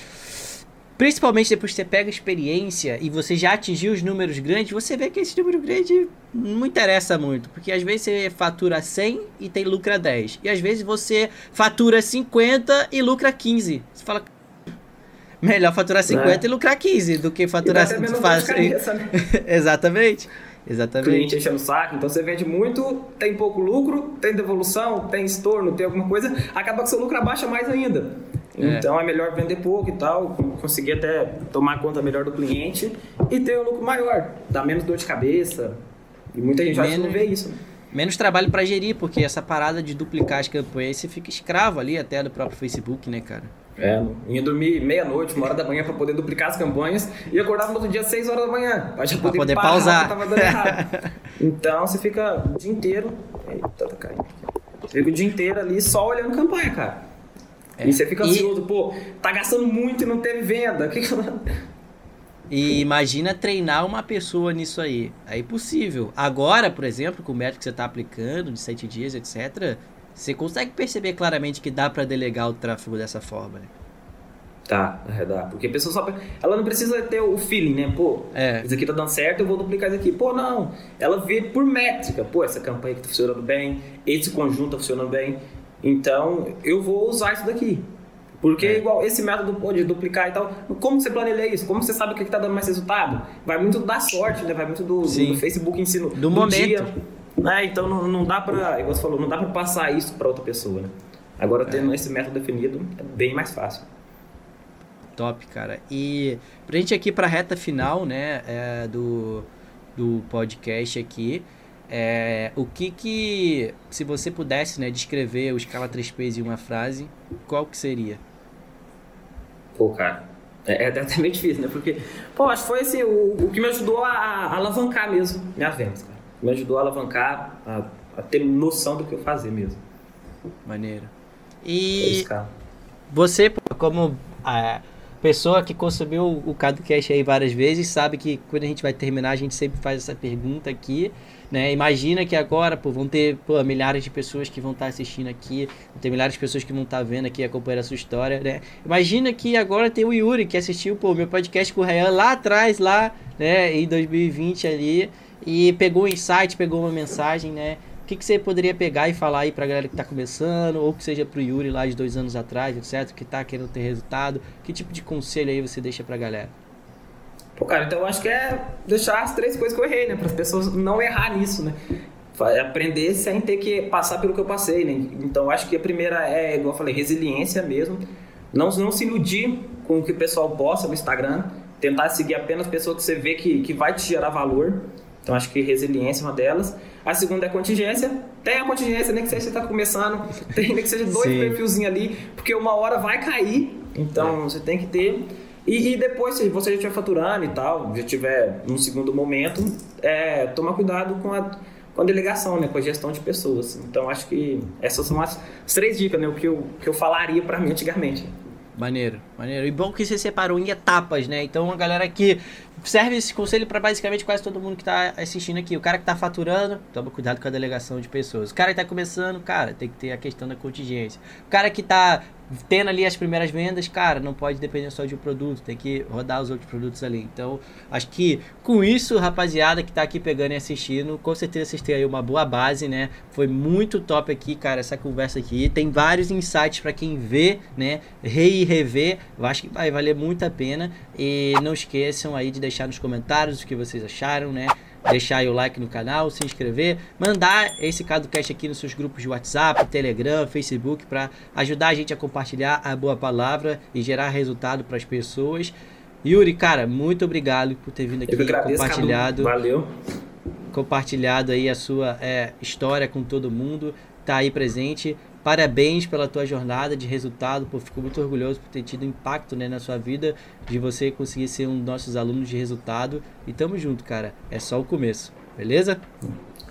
principalmente depois que você pega experiência e você já atingiu os números grandes, você vê que esse número grande não interessa muito, porque às vezes você fatura 100 e tem lucra 10, e às vezes você fatura 50 e lucra 15. Você fala melhor faturar 50
É.
e lucrar 15 do que
E
faturar
até menos dor de
faz-
cabeça, né?
Exatamente.
cliente enchendo o saco, então você vende muito, tem pouco lucro, tem devolução, tem estorno, tem alguma coisa, acaba que seu lucro abaixa mais ainda.
É.
Então é melhor vender pouco e tal, conseguir até tomar conta melhor do cliente e ter um lucro maior, dá menos dor de cabeça. E muita gente acha que não
Menos-
vê isso. né?
Menos trabalho pra gerir, porque essa parada de duplicar as campanhas, você fica escravo ali até do próprio Facebook, né, cara?
É, ia dormir meia-noite, uma hora da manhã para poder duplicar as campanhas e acordava no outro dia às 6 horas da manhã para poder,
poder pausar.
tava dando errado. então você fica o dia inteiro. Eita, tá caindo. fica o dia inteiro ali só olhando campanha, cara.
É.
E você fica
E-
ansioso, pô, tá gastando muito e não teve venda. O que que eu-
E imagina treinar uma pessoa nisso aí. É impossível. Agora, por exemplo, com o método que você está aplicando, de 7 dias, etc., você consegue perceber claramente que dá para delegar o tráfego dessa forma. Né?
Tá, na verdade. Porque a pessoa só. Ela não precisa ter o feeling, né? Pô,
É.
isso aqui tá dando certo, eu vou duplicar isso aqui. Pô, não. Ela vê por métrica. Pô, essa campanha aqui tá funcionando bem, esse conjunto tá funcionando bem. Então, eu vou usar isso daqui. Porque,
É.
igual, esse método pô, de duplicar e tal, como você planeja isso? Como você sabe o que, que tá dando mais resultado? Vai muito da sorte, né? Vai muito do, do- do Facebook em si, no-
Do momento.
dia. né? Então, não, não dá pra, igual você falou, não dá pra passar isso pra outra pessoa, né? Agora, tendo esse método definido, é bem mais fácil.
Top, cara. E pra gente aqui pra reta final, né, é, do, do podcast aqui, é, o que que, se você pudesse, né, descrever o Scala 3Ps em uma frase, qual que seria?
Pô, cara, é, é até meio difícil, né? Porque, pô, acho que foi assim, o, o que me ajudou a, a alavancar mesmo minhas vendas, cara. Me ajudou a alavancar, a, a ter noção do que eu fazer mesmo.
Maneiro. E
isso, cara.
Você, pô, como a pessoa que consumiu o CadoCast aí várias vezes, sabe que quando a gente vai terminar, a gente sempre faz essa pergunta aqui, né? Imagina que agora, pô, vão ter pô, milhares de pessoas que vão estar assistindo aqui, vão ter milhares de pessoas que vão estar vendo aqui, acompanhando a sua história, né? Imagina que agora tem o Yuri, que assistiu, pô, meu podcast com o Ryan lá atrás, lá, né, em 2020 ali, e pegou um insight, pegou uma mensagem, né? O que, que você poderia pegar e falar aí pra galera que tá começando, ou que seja pro Yuri lá de dois anos atrás, etc., que tá querendo ter resultado? Que tipo de conselho aí você deixa pra galera?
Pô, cara, então eu acho que é deixar as três coisas que eu errei, né? Para as pessoas não errar nisso, né? É Aprender sem ter que passar pelo que eu passei, né? Então eu acho que a primeira é, igual eu falei, resiliência mesmo. Não, não se iludir com o que o pessoal posta no Instagram. Tentar seguir apenas pessoas que você vê que, que vai te gerar valor. Então acho que resiliência é uma delas. A segunda é contingência. Tem a contingência, nem que seja você está começando, tem nem que seja dois perfilzinhos ali, porque uma hora vai cair. Então você tem que ter. E, e depois, se você já estiver faturando e tal, já estiver num segundo momento, é, tomar cuidado com a, com a delegação, né, com a gestão de pessoas. Então acho que essas são as três dicas, né, o que eu, que eu falaria para mim antigamente.
Maneiro, maneiro. E bom que você separou em etapas, né? Então a galera que serve esse conselho para basicamente quase todo mundo que tá assistindo aqui. O cara que tá faturando, toma cuidado com a delegação de pessoas. O cara que tá começando, cara, tem que ter a questão da contingência. O cara que tá tendo ali as primeiras vendas, cara, não pode depender só de um produto, tem que rodar os outros produtos ali. Então, acho que com isso, rapaziada que tá aqui pegando e assistindo, com certeza vocês têm aí uma boa base, né? Foi muito top aqui, cara, essa conversa aqui. Tem vários insights para quem vê, né? Re e rever. Acho que vai valer muito a pena. E não esqueçam aí de deixar nos comentários o que vocês acharam, né? Deixar aí o like no canal, se inscrever, mandar esse CadoCast aqui nos seus grupos de WhatsApp, Telegram, Facebook, para ajudar a gente a compartilhar a boa palavra e gerar resultado para as pessoas. Yuri, cara, muito obrigado por ter vindo aqui
agradeço,
compartilhado
Cadu. Valeu.
compartilhado aí a sua é, história com todo mundo, tá aí presente. Parabéns pela tua jornada de resultado, pô, fico muito orgulhoso por ter tido impacto né, na sua vida, de você conseguir ser um dos nossos alunos de resultado. E tamo junto, cara. É só o começo, beleza?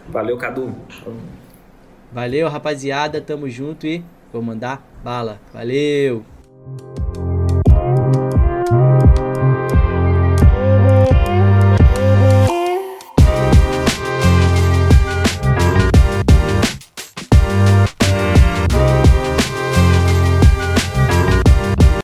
Valeu, Cadu.
Valeu, rapaziada, tamo junto e Vou mandar bala. Valeu!